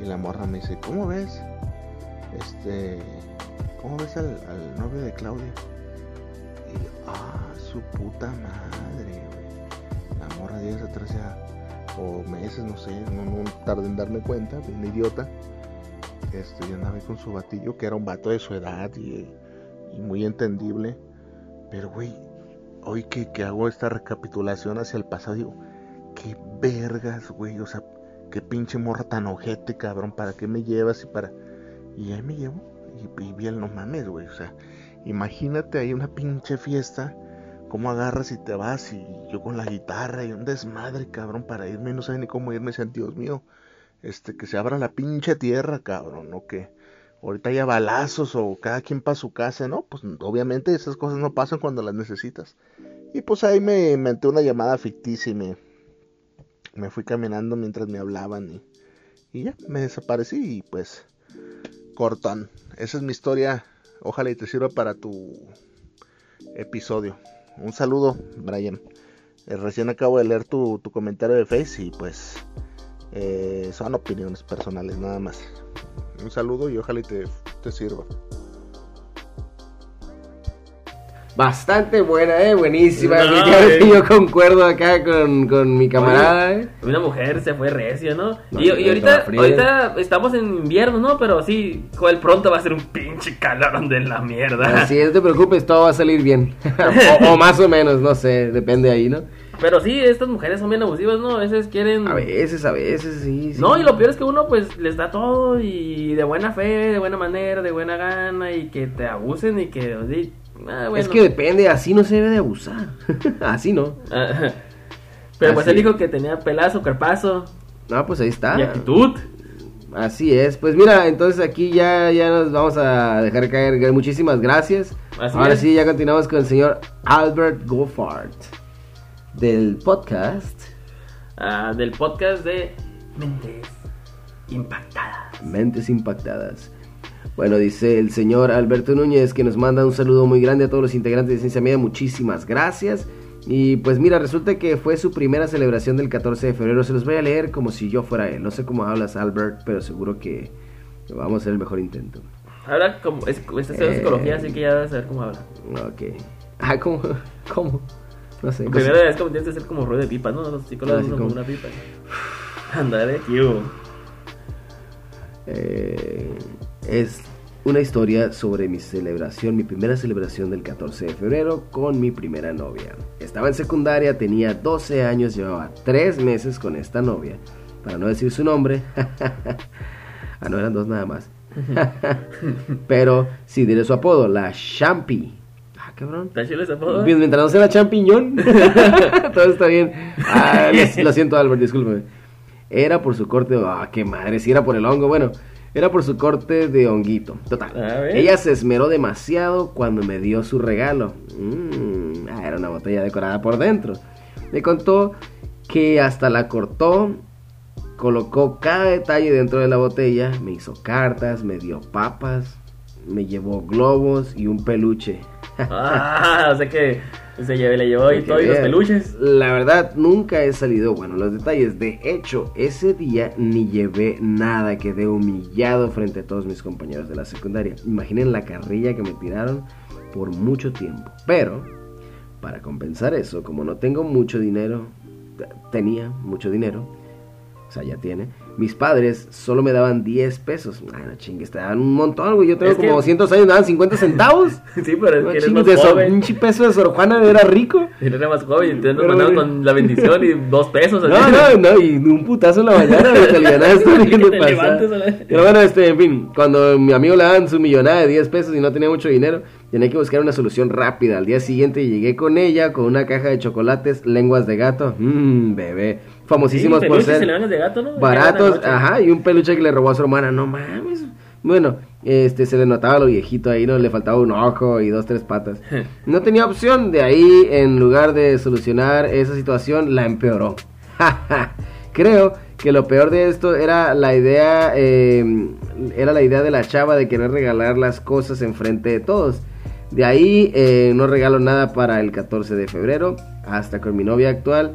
Y la morra me dice, ¿cómo ves? Este, ¿cómo ves al, novio de Claudia? Y yo, ah, su puta madre. La morra días atrás ya, o meses, no sé, no, no tardé en darme cuenta, bien idiota. Este, yo andaba con su batillo, que era un vato de su edad y, muy entendible. Pero, güey, hoy que, que hago esta recapitulación hacia el pasado, digo, vergas, güey, o sea, qué pinche morra tan ojete, cabrón, ¿para qué me llevas y para...? Y ahí me llevo, y, bien, no mames, güey, o sea, imagínate ahí una pinche fiesta, cómo agarras y te vas, y yo con la guitarra y un desmadre, cabrón, para irme, no sé ni cómo irme, decían, Dios mío, este, que se abra la pinche tierra, cabrón, o que ahorita haya balazos o cada quien para su casa, ¿no? Pues obviamente esas cosas no pasan cuando las necesitas. Y pues ahí me inventé una llamada ficticia y me, me fui caminando mientras me hablaban y, y ya, me desaparecí y pues cortón. Esa es mi historia. Ojalá y te sirva para tu episodio. Un saludo, Brian. Eh, recién acabo de leer tu, tu comentario de Face y pues eh, son opiniones personales nada más. Un saludo y ojalá y te, te sirva. Bastante buena, eh, buenísima. No, Definitivamente eh. Yo concuerdo acá con, con mi camarada, eh. Una mujer se fue recio, ¿no? No, y, ahorita, ahorita estamos en invierno, ¿no? Pero sí, joder, pronto va a ser un pinche calor de la mierda. Así es, no te preocupes, todo va a salir bien. o, o más o menos, no sé, depende ahí, ¿no? Pero sí, estas mujeres son bien abusivas, ¿no? A veces quieren... A veces, a veces, sí. sí. No, y lo peor es que uno pues les da todo y de buena fe, de buena manera, de buena gana y que te abusen y que... ah, bueno. Es que depende, así no se debe de abusar. así no. Ah, Pero pues él dijo que tenía pelazo, carpazo No, pues ahí está. y actitud. Así es. Pues mira, entonces aquí ya, ya nos vamos a dejar caer. Muchísimas gracias. Así Ahora es. sí, ya continuamos con el señor Albert Goffard del podcast Ah, del podcast de Mentes Impactadas. Mentes Impactadas. Bueno, dice el señor Alberto Núñez que nos manda un saludo muy grande a todos los integrantes de Ciencia Media. Muchísimas gracias. Y pues mira, resulta que fue su primera celebración del 14 de febrero. Se los voy a leer como si yo fuera él. No sé cómo hablas, Albert, pero seguro que vamos a hacer el mejor intento. Ahora, como es, está Eh. psicología, así que ya debes saber cómo habla. Ok. Ah, ¿cómo? ¿Cómo? No sé. Primero es como tienes que ser como ruido de pipa, ¿no? Los psicólogos como- una pipa. Andale, tío. Eh, es una historia sobre mi celebración, mi primera celebración del 14 de febrero con mi primera novia. Estaba en secundaria, tenía 12 años, llevaba 3 meses con esta novia. Para no decir su nombre. ah, no eran dos nada más. Pero sí diré su apodo, la Champi. Ah, cabrón. ¿Está chido ese apodo? Bien, Mientras no sea la champiñón, todo está bien. Ah, lo, lo siento, Albert, discúlpeme. Era por su corte. Ah, qué madre, si era por el hongo. Bueno, era por su corte de honguito. Total. Ella se esmeró demasiado cuando me dio su regalo. Mm, ah, era una botella decorada por dentro. Me contó que hasta la cortó, colocó cada detalle dentro de la botella, me hizo cartas, me dio papas, me llevó globos y un peluche. Ah, o sea que se lleve, le llevó y todo y los peluches. La verdad, nunca he salido bueno los detalles. De hecho, ese día ni llevé nada. Quedé humillado frente a todos mis compañeros de la secundaria. Imaginen la carrilla que me tiraron por mucho tiempo. Pero, para compensar eso, como no tengo mucho dinero, tenía mucho dinero, o sea, ya tiene. Mis padres solo me daban 10 pesos. Ay, no chingues, te daban un montón, güey. Yo tengo Es que- como 200 años, me daban 50 centavos. Sí, pero es No que eres más de joven. un peso de Sor Juana era rico. Eres más joven, entonces nos güey. con la bendición y dos pesos. No, así. no, no, y un putazo en la mañana, Que de te pasar. levantes a la- Pero bueno, este, en fin, cuando mi amigo le daban su millonada de 10 pesos y no tenía mucho dinero, tenía que buscar una solución rápida. Al día siguiente llegué con ella con una caja de chocolates, lenguas de gato, mmm, bebé, famosísimos Sí, por ser de gato, ¿no? baratos, ajá, y un peluche que le robó a su hermana, no mames. Bueno, este se le notaba lo viejito ahí, no le faltaba un ojo y dos tres patas. No tenía opción, de ahí en lugar de solucionar esa situación la empeoró. Creo que lo peor de esto era la idea eh, era la idea de la chava de querer regalar las cosas enfrente de todos. De ahí eh, no regalo nada para el 14 de febrero hasta con mi novia actual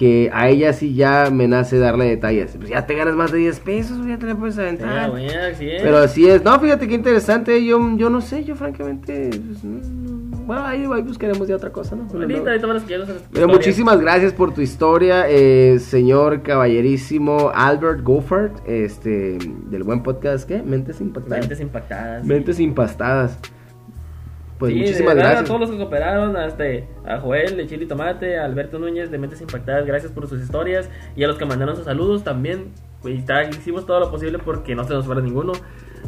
que a ella sí ya me nace darle detalles. Pues ya te ganas más de 10 pesos, ya te la puedes Ah, aventar. bueno, así es. Pero así es. No, fíjate qué interesante. Yo, yo no sé, yo francamente. pues, no, no. Bueno, ahí, ahí buscaremos ya otra cosa, ¿no? Pero no. Las muchísimas gracias por tu historia, eh, señor caballerísimo Albert Goffert, este, del buen podcast, ¿qué? Mentes impactadas. Mentes impactadas. Mentes impastadas. Pues Sí, de muchísimas verdad, gracias. A todos los que cooperaron, hasta a Joel de Chile y Tomate, a Alberto Núñez de Mentes Impactadas, gracias por sus historias. Y a los que mandaron sus saludos también. Pues, está- hicimos todo lo posible porque no se nos fuera ninguno.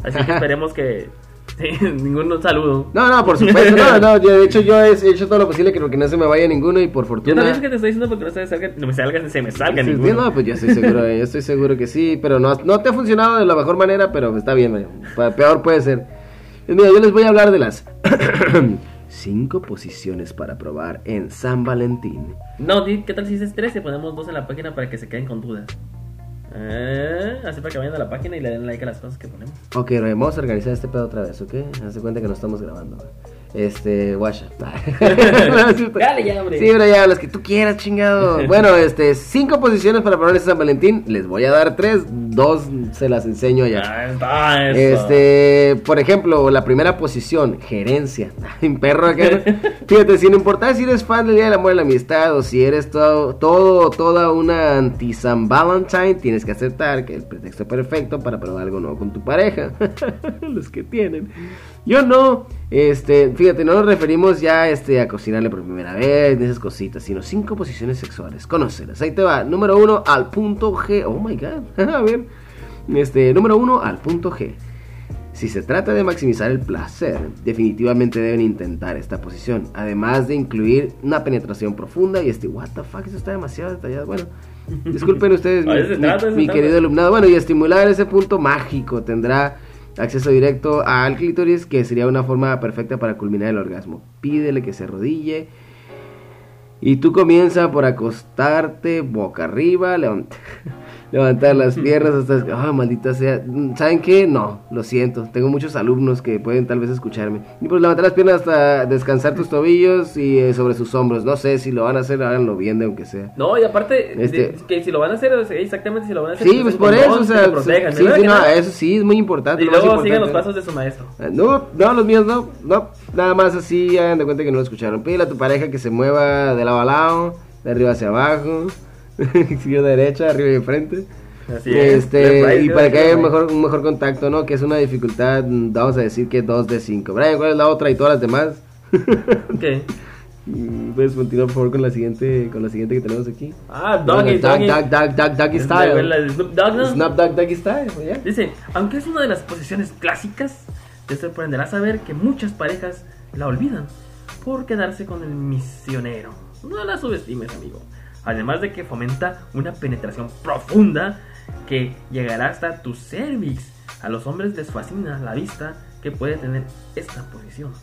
Así que esperemos que. Sí, ningún saludo. No, no, por supuesto, no, no, yo, de hecho yo he hecho todo lo posible que, que no se me vaya ninguno y por Yo fortuna... también es que te estoy diciendo porque no se me salga, no me salga, se me salga Sí, ninguno. no, pues yo estoy seguro, yo estoy seguro que sí, pero no, no te ha funcionado de la mejor manera, pero está bien, peor puede ser. Pues mira, yo les voy a hablar de las cinco posiciones para probar en San Valentín. No, ¿qué tal si dices tres y ponemos dos en la página para que se queden con dudas? Eh, así para que vayan a la página y le den like a las cosas que ponemos. Ok, vamos a organizar este pedo otra vez, ¿ok? Haz de cuenta que no estamos grabando. Este, guacha. Dale ya, hombre. Sí, pero ya, las que tú quieras, chingado. Bueno, este, cinco posiciones para probar en San Valentín. Les voy a dar tres, dos se las enseño ya. Ah, está eso. Este, por ejemplo, la primera posición, gerencia. Un perro acá. Fíjate, sin importar si eres fan del Día del Amor y la Amistad o si eres todo, todo toda una anti-San Valentine, tienes que aceptar que el pretexto perfecto para probar algo nuevo con tu pareja. Los que tienen. Yo no, este, fíjate, no nos referimos ya este, a cocinarle por primera vez, ni esas cositas, sino cinco posiciones sexuales. Conócelas. Ahí te va. Número uno, al punto G. Oh my god. a ver. Este, número uno, al punto G. Si se trata de maximizar el placer, definitivamente deben intentar esta posición, además de incluir una penetración profunda y este, what the fuck, eso está demasiado detallado. Bueno, disculpen ustedes, mi, mi- mi querido alumnado. Bueno, y estimular ese punto mágico tendrá acceso directo al clítoris, que sería una forma perfecta para culminar el orgasmo. Pídele que se arrodille. Y tú comienza por acostarte boca arriba, levant- levantar las piernas hasta... ¡Ah, maldita sea! ¿Saben qué? No, lo siento. Tengo muchos alumnos que pueden tal vez escucharme. Y pues levantar las piernas hasta descansar tus tobillos y eh, sobre sus hombros. No sé si lo van a hacer, háganlo bien de aunque sea. No, y aparte, Este- de- que si lo van a hacer, exactamente si lo van a hacer. Sí, pues usen por eso, o sea, se protejan, sí, no, eso sí es muy importante. Y luego sigan los importante. pasos de su maestro. Ah, No, no, los míos no, no, nada más así, hagan de cuenta que no lo escucharon. Pídele a tu pareja que se mueva de lado a lado, de arriba hacia abajo, izquierda derecha, arriba y enfrente. Así es. Este, right, y para que haya mejor, un mejor contacto, ¿no? Que es una dificultad, vamos a decir que 2 de 5. Brian, ¿cuál es la otra y todas las demás? Mm, Puedes continuar por favor con la siguiente, con la siguiente que tenemos aquí. Ah, doggy, Dog, doggy. dog, dog, dog, doggy Es la- la style. Snap dog, doggy style, ¿ya? Dice, aunque es una de las posiciones clásicas, te sorprenderá saber que muchas parejas la olvidan por quedarse con el misionero. No la subestimes, amigo. Además de que fomenta una penetración profunda que llegará hasta tu cervix. A los hombres les fascina la vista que puede tener esta posición.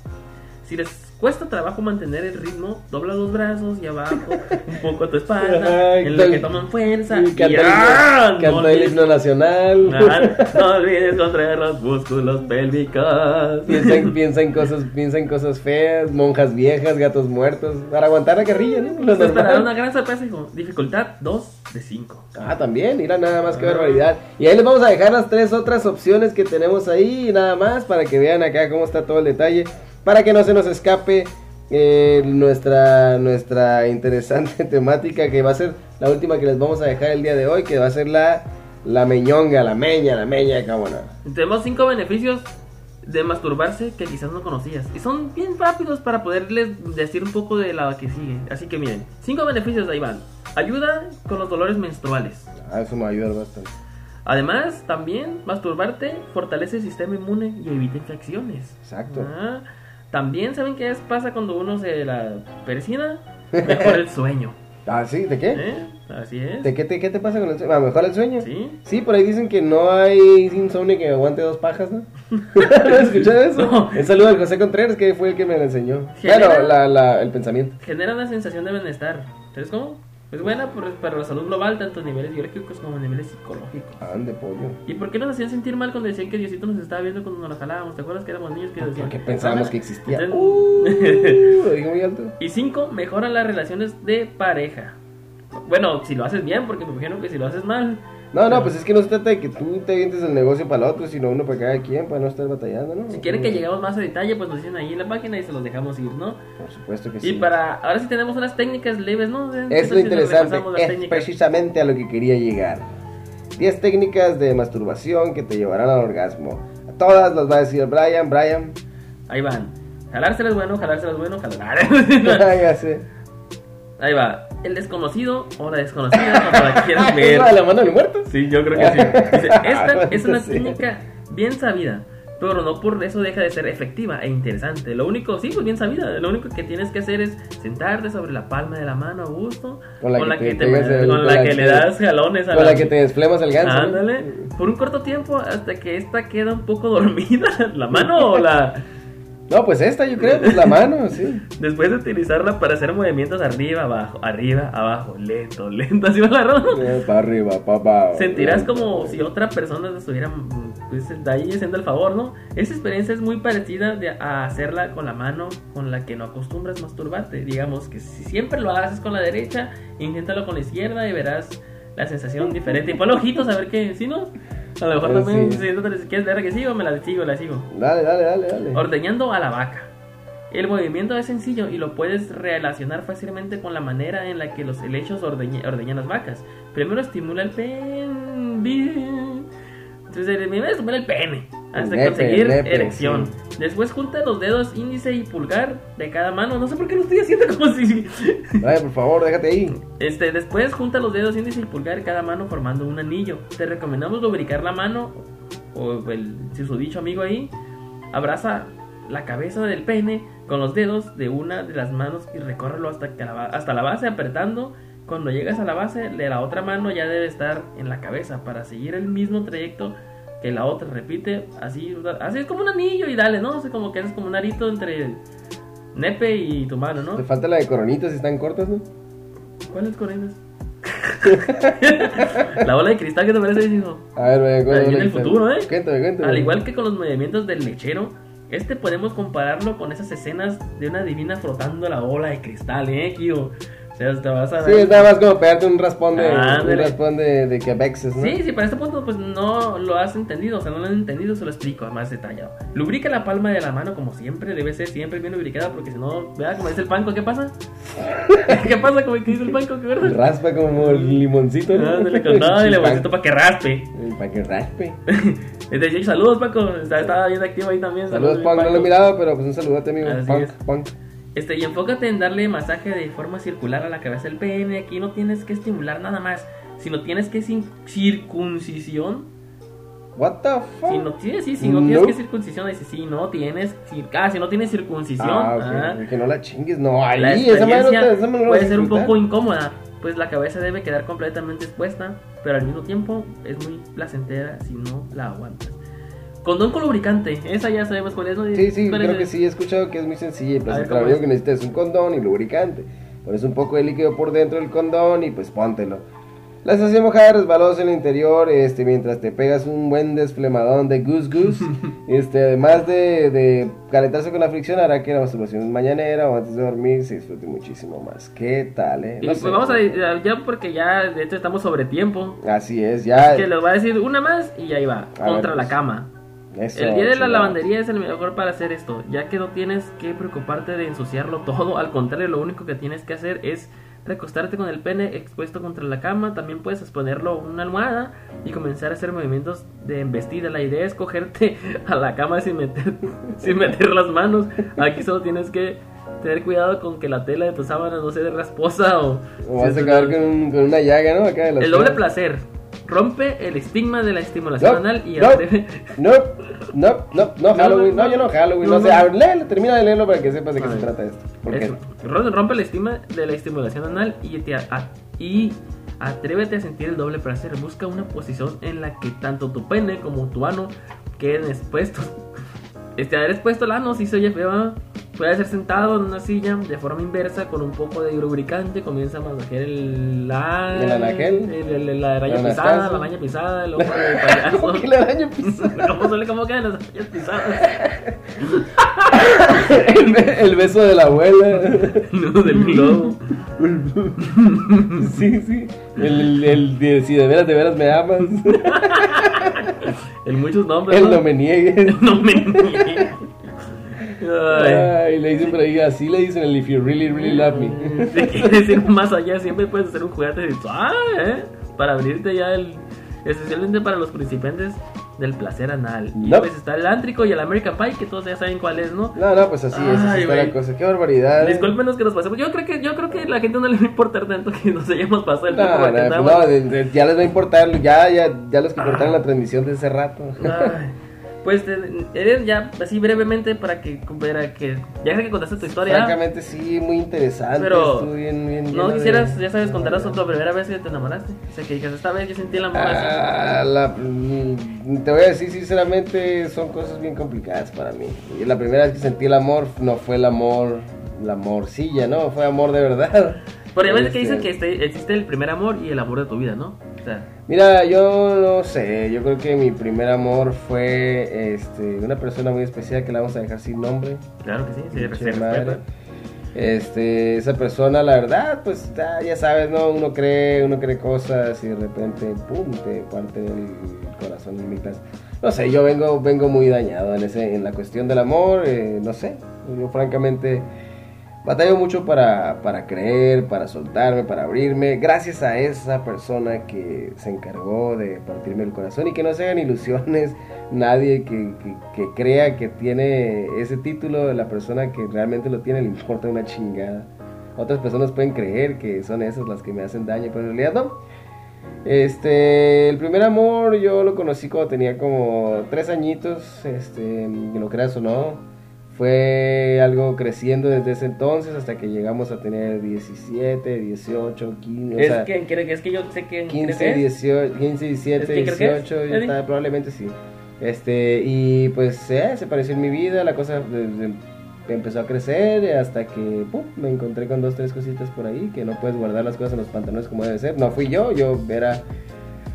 Si les cuesta trabajo mantener el ritmo, dobla los brazos y abajo un poco tu espalda, en la tal- que toman fuerza. Y Canta, ¡ah! el, No el himno nacional. Ah, no olvides contraer los músculos pélvicos. Piensa en, piensa en cosas, piensa en cosas feas, monjas viejas, gatos muertos, para aguantar la guerrilla, ¿no? Lo esperará normal. una gran sorpresa, hijo. Dificultad 2 de 5. Ah, también, mira nada más que Ah. barbaridad. Y ahí les vamos a dejar las tres otras opciones que tenemos ahí, nada más, para que vean acá cómo está todo el detalle, para que no se nos escape eh, nuestra, nuestra interesante temática, que va a ser la última que les vamos a dejar el día de hoy, que va a ser la, la meñonga, la meña, la meña, no. Tenemos 5 beneficios de masturbarse que quizás no conocías. Y son bien rápidos para poderles decir un poco de la que sigue. Así que miren, 5 beneficios ahí van. Ayuda con los dolores menstruales. Ah, eso me ayuda bastante. Además, también masturbarte fortalece el sistema inmune y evita infecciones. Exacto. Ah, también saben qué es- pasa cuando uno se la persina, mejora el sueño. Ah, sí, ¿de qué? ¿Eh? Así es. ¿De qué te, qué te pasa con el sueño? ¿A mejor el sueño? Sí. Sí, por ahí dicen que no hay insomnio que aguante dos pajas, ¿no? ¿No has escuchado eso? No. Un saludo al José Contreras, que fue el que me lo enseñó. Genera- Bueno, la, la, el pensamiento. Genera una sensación de bienestar. ¿Sabes cómo? Es buena por- para la salud global, tanto a niveles biológicos como a niveles psicológicos. Ande, pollo. ¿Y por qué nos hacían sentir mal cuando decían que Diosito nos estaba viendo cuando nos la jalábamos? ¿Te acuerdas que éramos niños que decían? Porque pensábamos que existía. Entonces- Uh, lo digo muy alto. Y cinco, mejora las relaciones de pareja. Bueno, si lo haces bien, porque me imagino que si lo haces mal. No, no, pues es que no se trata de que tú te avientes el negocio para el otro, sino uno para cada quien, para no estar batallando, ¿no? Si quieren que lleguemos más a detalle, pues nos dicen ahí en la página y se los dejamos ir, ¿no? Por supuesto que sí. Y para. Ahora sí tenemos unas técnicas leves, ¿no? Es lo interesante, es técnicas. precisamente a lo que quería llegar. 10 técnicas de masturbación que te llevarán al orgasmo. A todas las va a decir Brian, Brian. Ahí van. Jalárselas bueno, jalárselas bueno, jalar. sé. Ahí va. El desconocido o la desconocida, como la quieran ver. ¿La la mano del muerto? Sí, yo creo que sí. Dice, esta es una técnica bien sabida, pero no por eso deja de ser efectiva e interesante. Lo único, sí, pues bien sabida, lo único que tienes que hacer es sentarte sobre la palma de la mano a gusto, Con la que te te- el- con con la la que que- le das jalones a Con la que te desflemas el ganso. Ándale, por un corto tiempo hasta que esta queda un poco dormida, la mano o la... No, pues esta yo creo, pues la mano, sí. Después de utilizarla para hacer movimientos arriba, abajo, arriba, abajo, lento, lento, así va la ropa. Eh, Para arriba, para abajo. Sentirás como si otra persona te estuviera pues, de ahí haciendo el favor, ¿no? Esa experiencia es muy parecida de- a hacerla con la mano con la que no acostumbras masturbarte. Digamos que si siempre lo haces con la derecha, inténtalo con la izquierda y verás la sensación diferente. Y pon ojitos a ver qué, ¿sí no? A lo mejor Eh, también, si quieres ver que sigo, me la sigo, la sigo. Dale, dale, dale, dale. Ordeñando a la vaca. El movimiento es sencillo y lo puedes relacionar fácilmente con la manera en la que los helechos ordeñe- ordeñan las vacas. Primero estimula el pene. Entonces, primero estimula el pene hasta Nepe, conseguir nepe, erección. Después junta los dedos índice y pulgar de cada mano. No sé por qué lo estoy haciendo como si. Dale, por favor, déjate ahí. Este, después junta los dedos índice y pulgar de cada mano formando un anillo. Te recomendamos lubricar la mano o el si su dicho amigo ahí. Abraza la cabeza del pene con los dedos de una de las manos y recórrelo hasta, que la, hasta la base apretando. Cuando llegas a la base, de la otra mano ya debe estar en la cabeza para seguir el mismo trayecto que la otra. Repite así, así es como un anillo y dale, ¿no? Es como que haces como un arito entre nepe y tu mano, ¿no? Te falta la de coronitas, están cortas, ¿no? ¿Cuáles coronas? la bola de cristal que te parece, hijo. A ver, vaya, cuéntame. viene el futuro, ¿eh? Cuéntame, cuéntame. Al igual que con los movimientos del lechero, este podemos compararlo con esas escenas de una divina frotando la bola de cristal, ¿eh, Kio? O sea, te vas a Sí, es nada más como pegarte un raspón de, un Ándale. raspón de, de Quebexes, ¿no? Sí, sí, para este punto pues no lo has entendido, o sea, no lo han entendido, se lo explico más detallado. Lubrica la palma de la mano como siempre, debe ser siempre bien lubricada porque si no, vea como dice el panco, ¿qué pasa? ¿Qué pasa como que dice el panco? ¿Qué verdad? Raspa como el limoncito, ¿no? Ándale con todo y le bolsito para que raspe. Para que raspe. Jake, saludos Paco, estaba bien activo ahí también. Saludos, mi Punk. No lo he mirado, pero pues un saludote, amigo. Así Punk, es. Punk. Este, y enfócate en darle masaje de forma circular a la cabeza del pene. Aquí no tienes que estimular nada más, sino tienes que sin circuncisión. What the fuck? Si no tienes, sí, si no No. tienes que circuncisión, dice, si no tienes, si, ah, si no tienes circuncisión, Ah, Que no la chingues. No, ahí. la esa puede ser un poco incómoda, pues la cabeza debe quedar completamente expuesta, pero al mismo tiempo es muy placentera si no la aguantas. Condón con lubricante, esa ya sabemos cuál es, ¿no? Sí, sí, ¿Cuál creo es? que sí, he escuchado que es muy sencilla y A ver, placentera. ¿cómo Lo único es? que necesitas es un condón y lubricante. Pones un poco de líquido por dentro del condón y pues póntelo. La estación mojada resbalosa en el interior, este, mientras te pegas un buen desflemadón de goose goose, este, además de, de calentarse con la fricción, hará que la masturbación mañanera o antes de dormir se disfrute muchísimo más. ¿Qué tal, eh? Y No pues sé. vamos a ya porque ya de hecho estamos sobre tiempo. Así es, ya. que les voy a decir una más y ahí va, A contra ver, la pues. cama. Eso, El día de la lavandería es el mejor para hacer esto, ya que no tienes que preocuparte de ensuciarlo todo, al contrario, lo único que tienes que hacer es recostarte con el pene expuesto contra la cama, también puedes exponerlo a una almohada y comenzar a hacer movimientos de embestida. La idea es cogerte a la cama sin meter, sin meter las manos. Aquí solo tienes que tener cuidado con que la tela de tu sábana no sea rasposa o... O vas a acabar con, un- con una llaga, ¿no? Acá de El doble placer. Rompe el estigma de la estimulación anal y no, atreve- no, no, no, no, Halloween, no, yo no Halloween, no, no, sé, no. a ver, léelo, termina de leerlo para que sepas de qué se trata esto. Porque Rompe el estigma de la estimulación anal y, te a- y atrévete a sentir el doble placer. Busca una posición en la que tanto tu pene como tu ano queden expuestos. Este, haber expuesto el ano si se oye feo. Puede ser sentado en una silla de forma inversa con un poco de lubricante. Comienza a masajear el, la, ¿El anaquel? el- el- la araña ¿El pisada, la araña pisada, el ojo de payaso. ¿Cómo que la araña pisada? ¿Cómo suele cómo quedan las arañas pisadas? el, el beso de la abuela. No, del globo. sí, sí. El, el, el si de veras, de veras me amas. En muchos nombres. Él no me niegues. No me niegues. Ay. Ay, le dicen por ahí, así le dicen el if you really, really love me. Si quieres ir más allá, siempre puedes hacer un juguete de ah, ¿eh? para abrirte ya el. Especialmente para los principiantes del placer anal. Y No. pues está el ántrico y el American Pie, que todos ya saben cuál es, ¿no? No, no, pues así es, así Ay, está la cosa. Qué barbaridad. Discúlpenos que nos pasemos. Yo creo que yo creo que la gente no le va a importar tanto que nos hayamos pasado el tiempo No, no, no, ya les va a importar, ya, ya, ya los que cortaron la transmisión de ese rato. Ay, Pues eres ya así brevemente para que, para que ya sé que contaste tu historia. Francamente sí, muy interesante. Pero bien, bien No de- quisieras, ya sabes, contarnos otra primera vez que te enamoraste. O sea, que digas, esta vez yo sentí el amor así. Ah, la- mm, te voy a decir sinceramente, son cosas bien complicadas para mí. Y la primera vez que sentí el amor no fue el amor, la morcilla, ¿no? Fue amor de verdad. Pero ya ves que Este, dicen que este- existe el primer amor y el amor de tu vida, ¿no? Mira, yo no sé, yo creo que mi primer amor fue este, una persona muy especial que la vamos a dejar sin nombre. claro que sí, Pinche se madre. respeta. Este, esa persona, la verdad, pues ya, ya sabes, ¿no? Uno cree, uno cree cosas y de repente, pum, te parte el corazón en mitad. No sé, yo vengo, vengo muy dañado en ese, en la cuestión del amor, eh, no sé. Yo francamente batallo mucho para, para creer, para soltarme, para abrirme. Gracias a esa persona que se encargó de partirme el corazón y que no se hagan ilusiones nadie que, que- crea que tiene ese título, la persona que realmente lo tiene le importa una chingada. Otras personas pueden creer que son esas las que me hacen daño, pero en realidad no. Este, el primer amor yo lo conocí cuando tenía como tres añitos, este, lo creas o no. Fue algo creciendo desde ese entonces hasta que llegamos a tener 17, 18, 15, o Es sea, que, que es que yo sé que 15, creo que es. 18, 15, 17, ¿Es que creo que es, 18, ya Eddie? está, probablemente sí. Este, y pues eh, se pareció en mi vida, la cosa de- de- empezó a crecer hasta que pum, me encontré con dos, tres cositas por ahí, que no puedes guardar las cosas en los pantalones como debe ser. No fui yo, yo era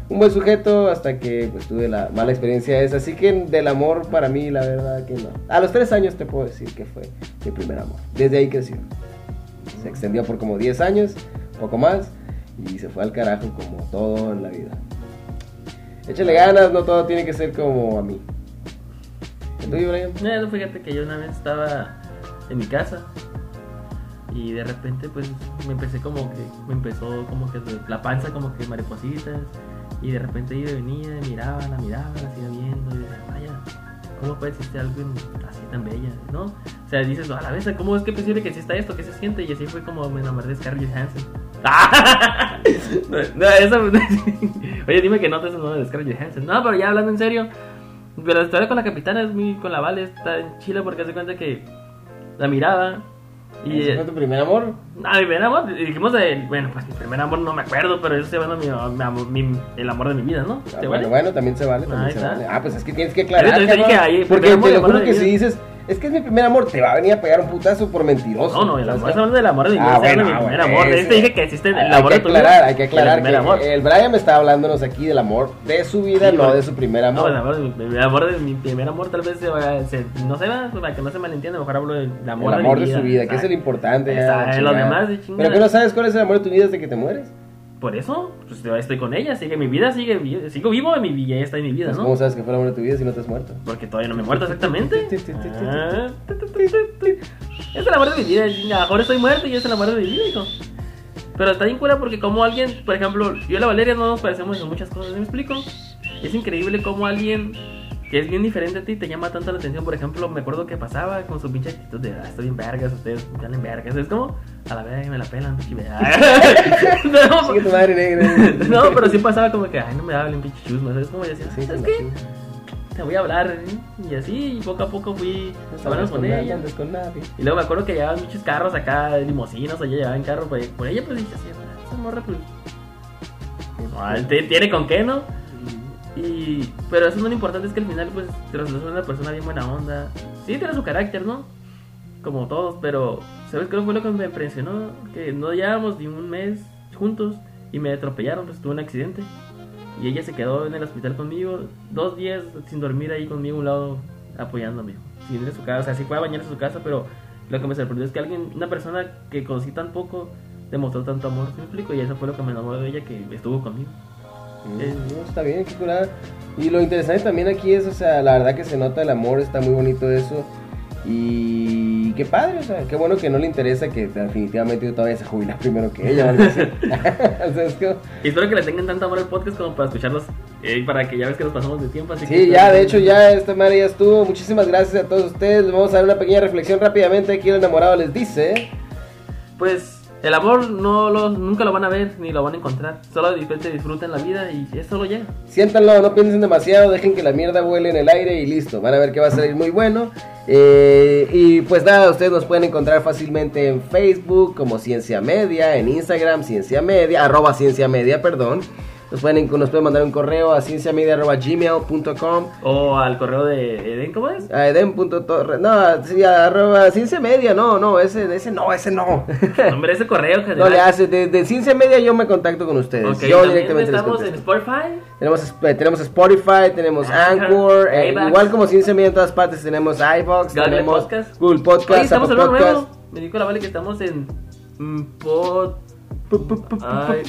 un buen sujeto hasta que pues tuve la mala experiencia esa. Así que del amor para mí, la verdad que no. A los tres años te puedo decir que fue mi primer amor. Desde ahí creció. Se extendió por como 10 años, poco más, y se fue al carajo como todo en la vida. Échale ganas, no todo tiene que ser como a mí. ¿El Brian? No, no, fíjate que yo una vez estaba en mi casa y de repente pues me empecé como que me empezó como que la panza como que maripositas y de repente iba y venía, miraba, la miraba, la seguía viendo y decía, vaya, ¿cómo puede existir algo así tan bella? ¿No? O sea, dices, a la vez, ¿cómo es que es posible que exista esto? ¿Qué se siente? Y así fue como me enamoré de Scarlett Johansson. no, eso, Oye, dime que no te nombre de Scarlett Johansson. No, pero ya hablando en serio, la historia con la capitana es muy, con la Vale está en Chile porque hace cuenta que la miraba y... ¿Ese fue tu primer amor? Ah, mi primer amor, dijimos de, bueno, pues mi primer amor no me acuerdo, pero eso se llama mi, mi el amor de mi vida, ¿no? Ah, ¿Te bueno, vale? bueno, también se vale. También Ahí se está. vale. Ah, pues es que tienes que aclarar. Yo te dije ahí, porque te lo juro que si dices, es que es mi primer amor, te va a venir a pegar un putazo por mentiroso. No, no, el amor, hablando del amor de mi vida, Ah, bueno, de mi primer bueno, amor. ese- Te dije que existe el hay amor que de tu vida. aclarar, hay que aclarar primer que amor. el Brian me está hablándonos aquí del amor de su vida, Sí, no de su primer No, amor. el amor de mi, el amor de mi primer amor tal vez se, va- se- no se va, para que no se malentienda, mejor hablo del amor, el amor de, de, mi su vida, que es el importante. Exacto, lo demás de. Pero que no sabes cuál es el amor de tu vida desde que te mueres. Por eso, pues estoy con ella, sigue mi vida, sigue, sigo vivo en mi vida, ella está en mi vida, Pues, ¿no? ¿Cómo sabes que fue el amor de tu vida si no te has muerto? Porque todavía no me he muerto exactamente. Ah. Es el amor de mi vida. A lo mejor estoy muerto y es el amor de mi vida, hijo. Pero está bien cura porque como alguien, por ejemplo, yo y la Valeria no nos parecemos en muchas cosas, ¿me explico? Es increíble cómo alguien que es bien diferente a ti, te llama tanto la atención. Por ejemplo, me acuerdo que pasaba con su pinche actitud de, ah, estoy en vergas, ustedes están en vergas. Es como, a la vez me la pelan, pinche no, Sigue tu madre negra. no, pero sí pasaba como que, ay, no me hablen, pinche chusmas. Es como decía, Sí, ¿sabes qué? Te voy a hablar. ¿eh? Y así, y poco a poco fui hablando con ella. andas con nadie. Y luego me acuerdo que llevaban muchos carros acá, limosinas, o ella llevaba en carro por, por ella, pues dije así, "Ah, esa morra, pues. te- tiene con qué, ¿no? Y, pero eso no es lo importante, es que al final, pues, te resulta una persona bien buena onda. Sí, tiene su carácter, ¿no? Como todos, pero, ¿sabes qué fue lo que me impresionó? Que no llevábamos ni un mes juntos y me atropellaron, pues tuve un accidente. Y ella se quedó en el hospital conmigo, dos días sin dormir ahí conmigo a un lado, apoyándome. Sin ir a su casa, o sea, sí fue a bañarse a su casa, pero lo que me sorprendió es que alguien, una persona que conocí tan poco, demostró tanto amor, ¿sí me explico? Y eso fue lo que me enamoró de ella, que estuvo conmigo. Eh, No, está bien, qué curada. Y lo interesante también aquí es, o sea, la verdad que se nota el amor, está muy bonito eso. Y qué padre, o sea, qué bueno que no le interesa que definitivamente yo todavía se jubila primero que ella. o sea, es que... Y espero que le tengan tanto amor al podcast como para escucharlos, eh, para que ya ves que nos pasamos de tiempo. Así Sí, que ya, de hecho, ya esta madre ya estuvo. Muchísimas gracias a todos ustedes. Vamos a dar una pequeña reflexión rápidamente. Aquí el enamorado les dice. Pues el amor no lo, nunca lo van a ver ni lo van a encontrar. Solo de repente disfruten la vida y eso lo llega. Siéntanlo, no piensen demasiado, dejen que la mierda vuele en el aire y listo. Van a ver que va a salir muy bueno. Eh, y pues nada, ustedes nos pueden encontrar fácilmente en Facebook como Ciencia Media, en Instagram Ciencia Media, arroba Ciencia Media, perdón. Nos pueden, nos pueden mandar un correo a cienciamedia.gmail.com O al correo de Eden, ¿cómo es? a eden.torre, no, sí, arroba ciencia media, no, no, ese, ese no, ese no. Hombre, ese correo general. no le hace, de, de ciencia media yo me contacto con ustedes. Yo directamente les estamos en. Spotify. Tenemos, eh, tenemos Spotify, tenemos Anchor, Anchor, eh, igual como Ciencia Media en todas partes, tenemos Google tenemos Podcast. Google Podcast, Oye, estamos en nuevo. Me dijo la Vale que estamos en mm, Pod. Ay,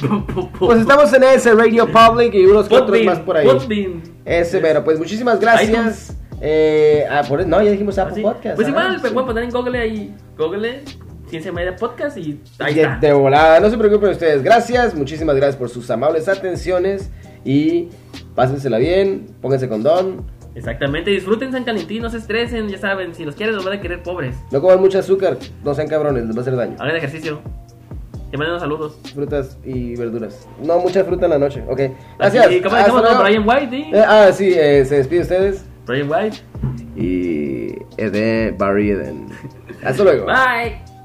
Pues estamos en ese Radio Public y unos Podbean, más por ahí. Podbean. Ese, pero pues muchísimas gracias. Eh, ah, por- no, ya dijimos Apple Así. Podcast. Pues ah, igual, me pueden poner en Google ahí. Google, Ciencia Media Podcast y ahí de, está. de volada, no se preocupen ustedes. Gracias, muchísimas gracias por sus amables atenciones y pásensela bien, pónganse condón, Exactamente, disfruten San Calentín, no se estresen, ya saben, si los quieren los van a querer pobres. no coman mucho azúcar, no sean cabrones, les va a hacer daño. Hagan ejercicio. Te mando saludos. Frutas y verduras. No, mucha fruta en la noche, ok. Gracias. ¿Y cómo dejamos Brian White? Eh, ah, sí, eh, se despide ustedes. Brian White. Y Eden, Barry Eden. Hasta luego. Bye.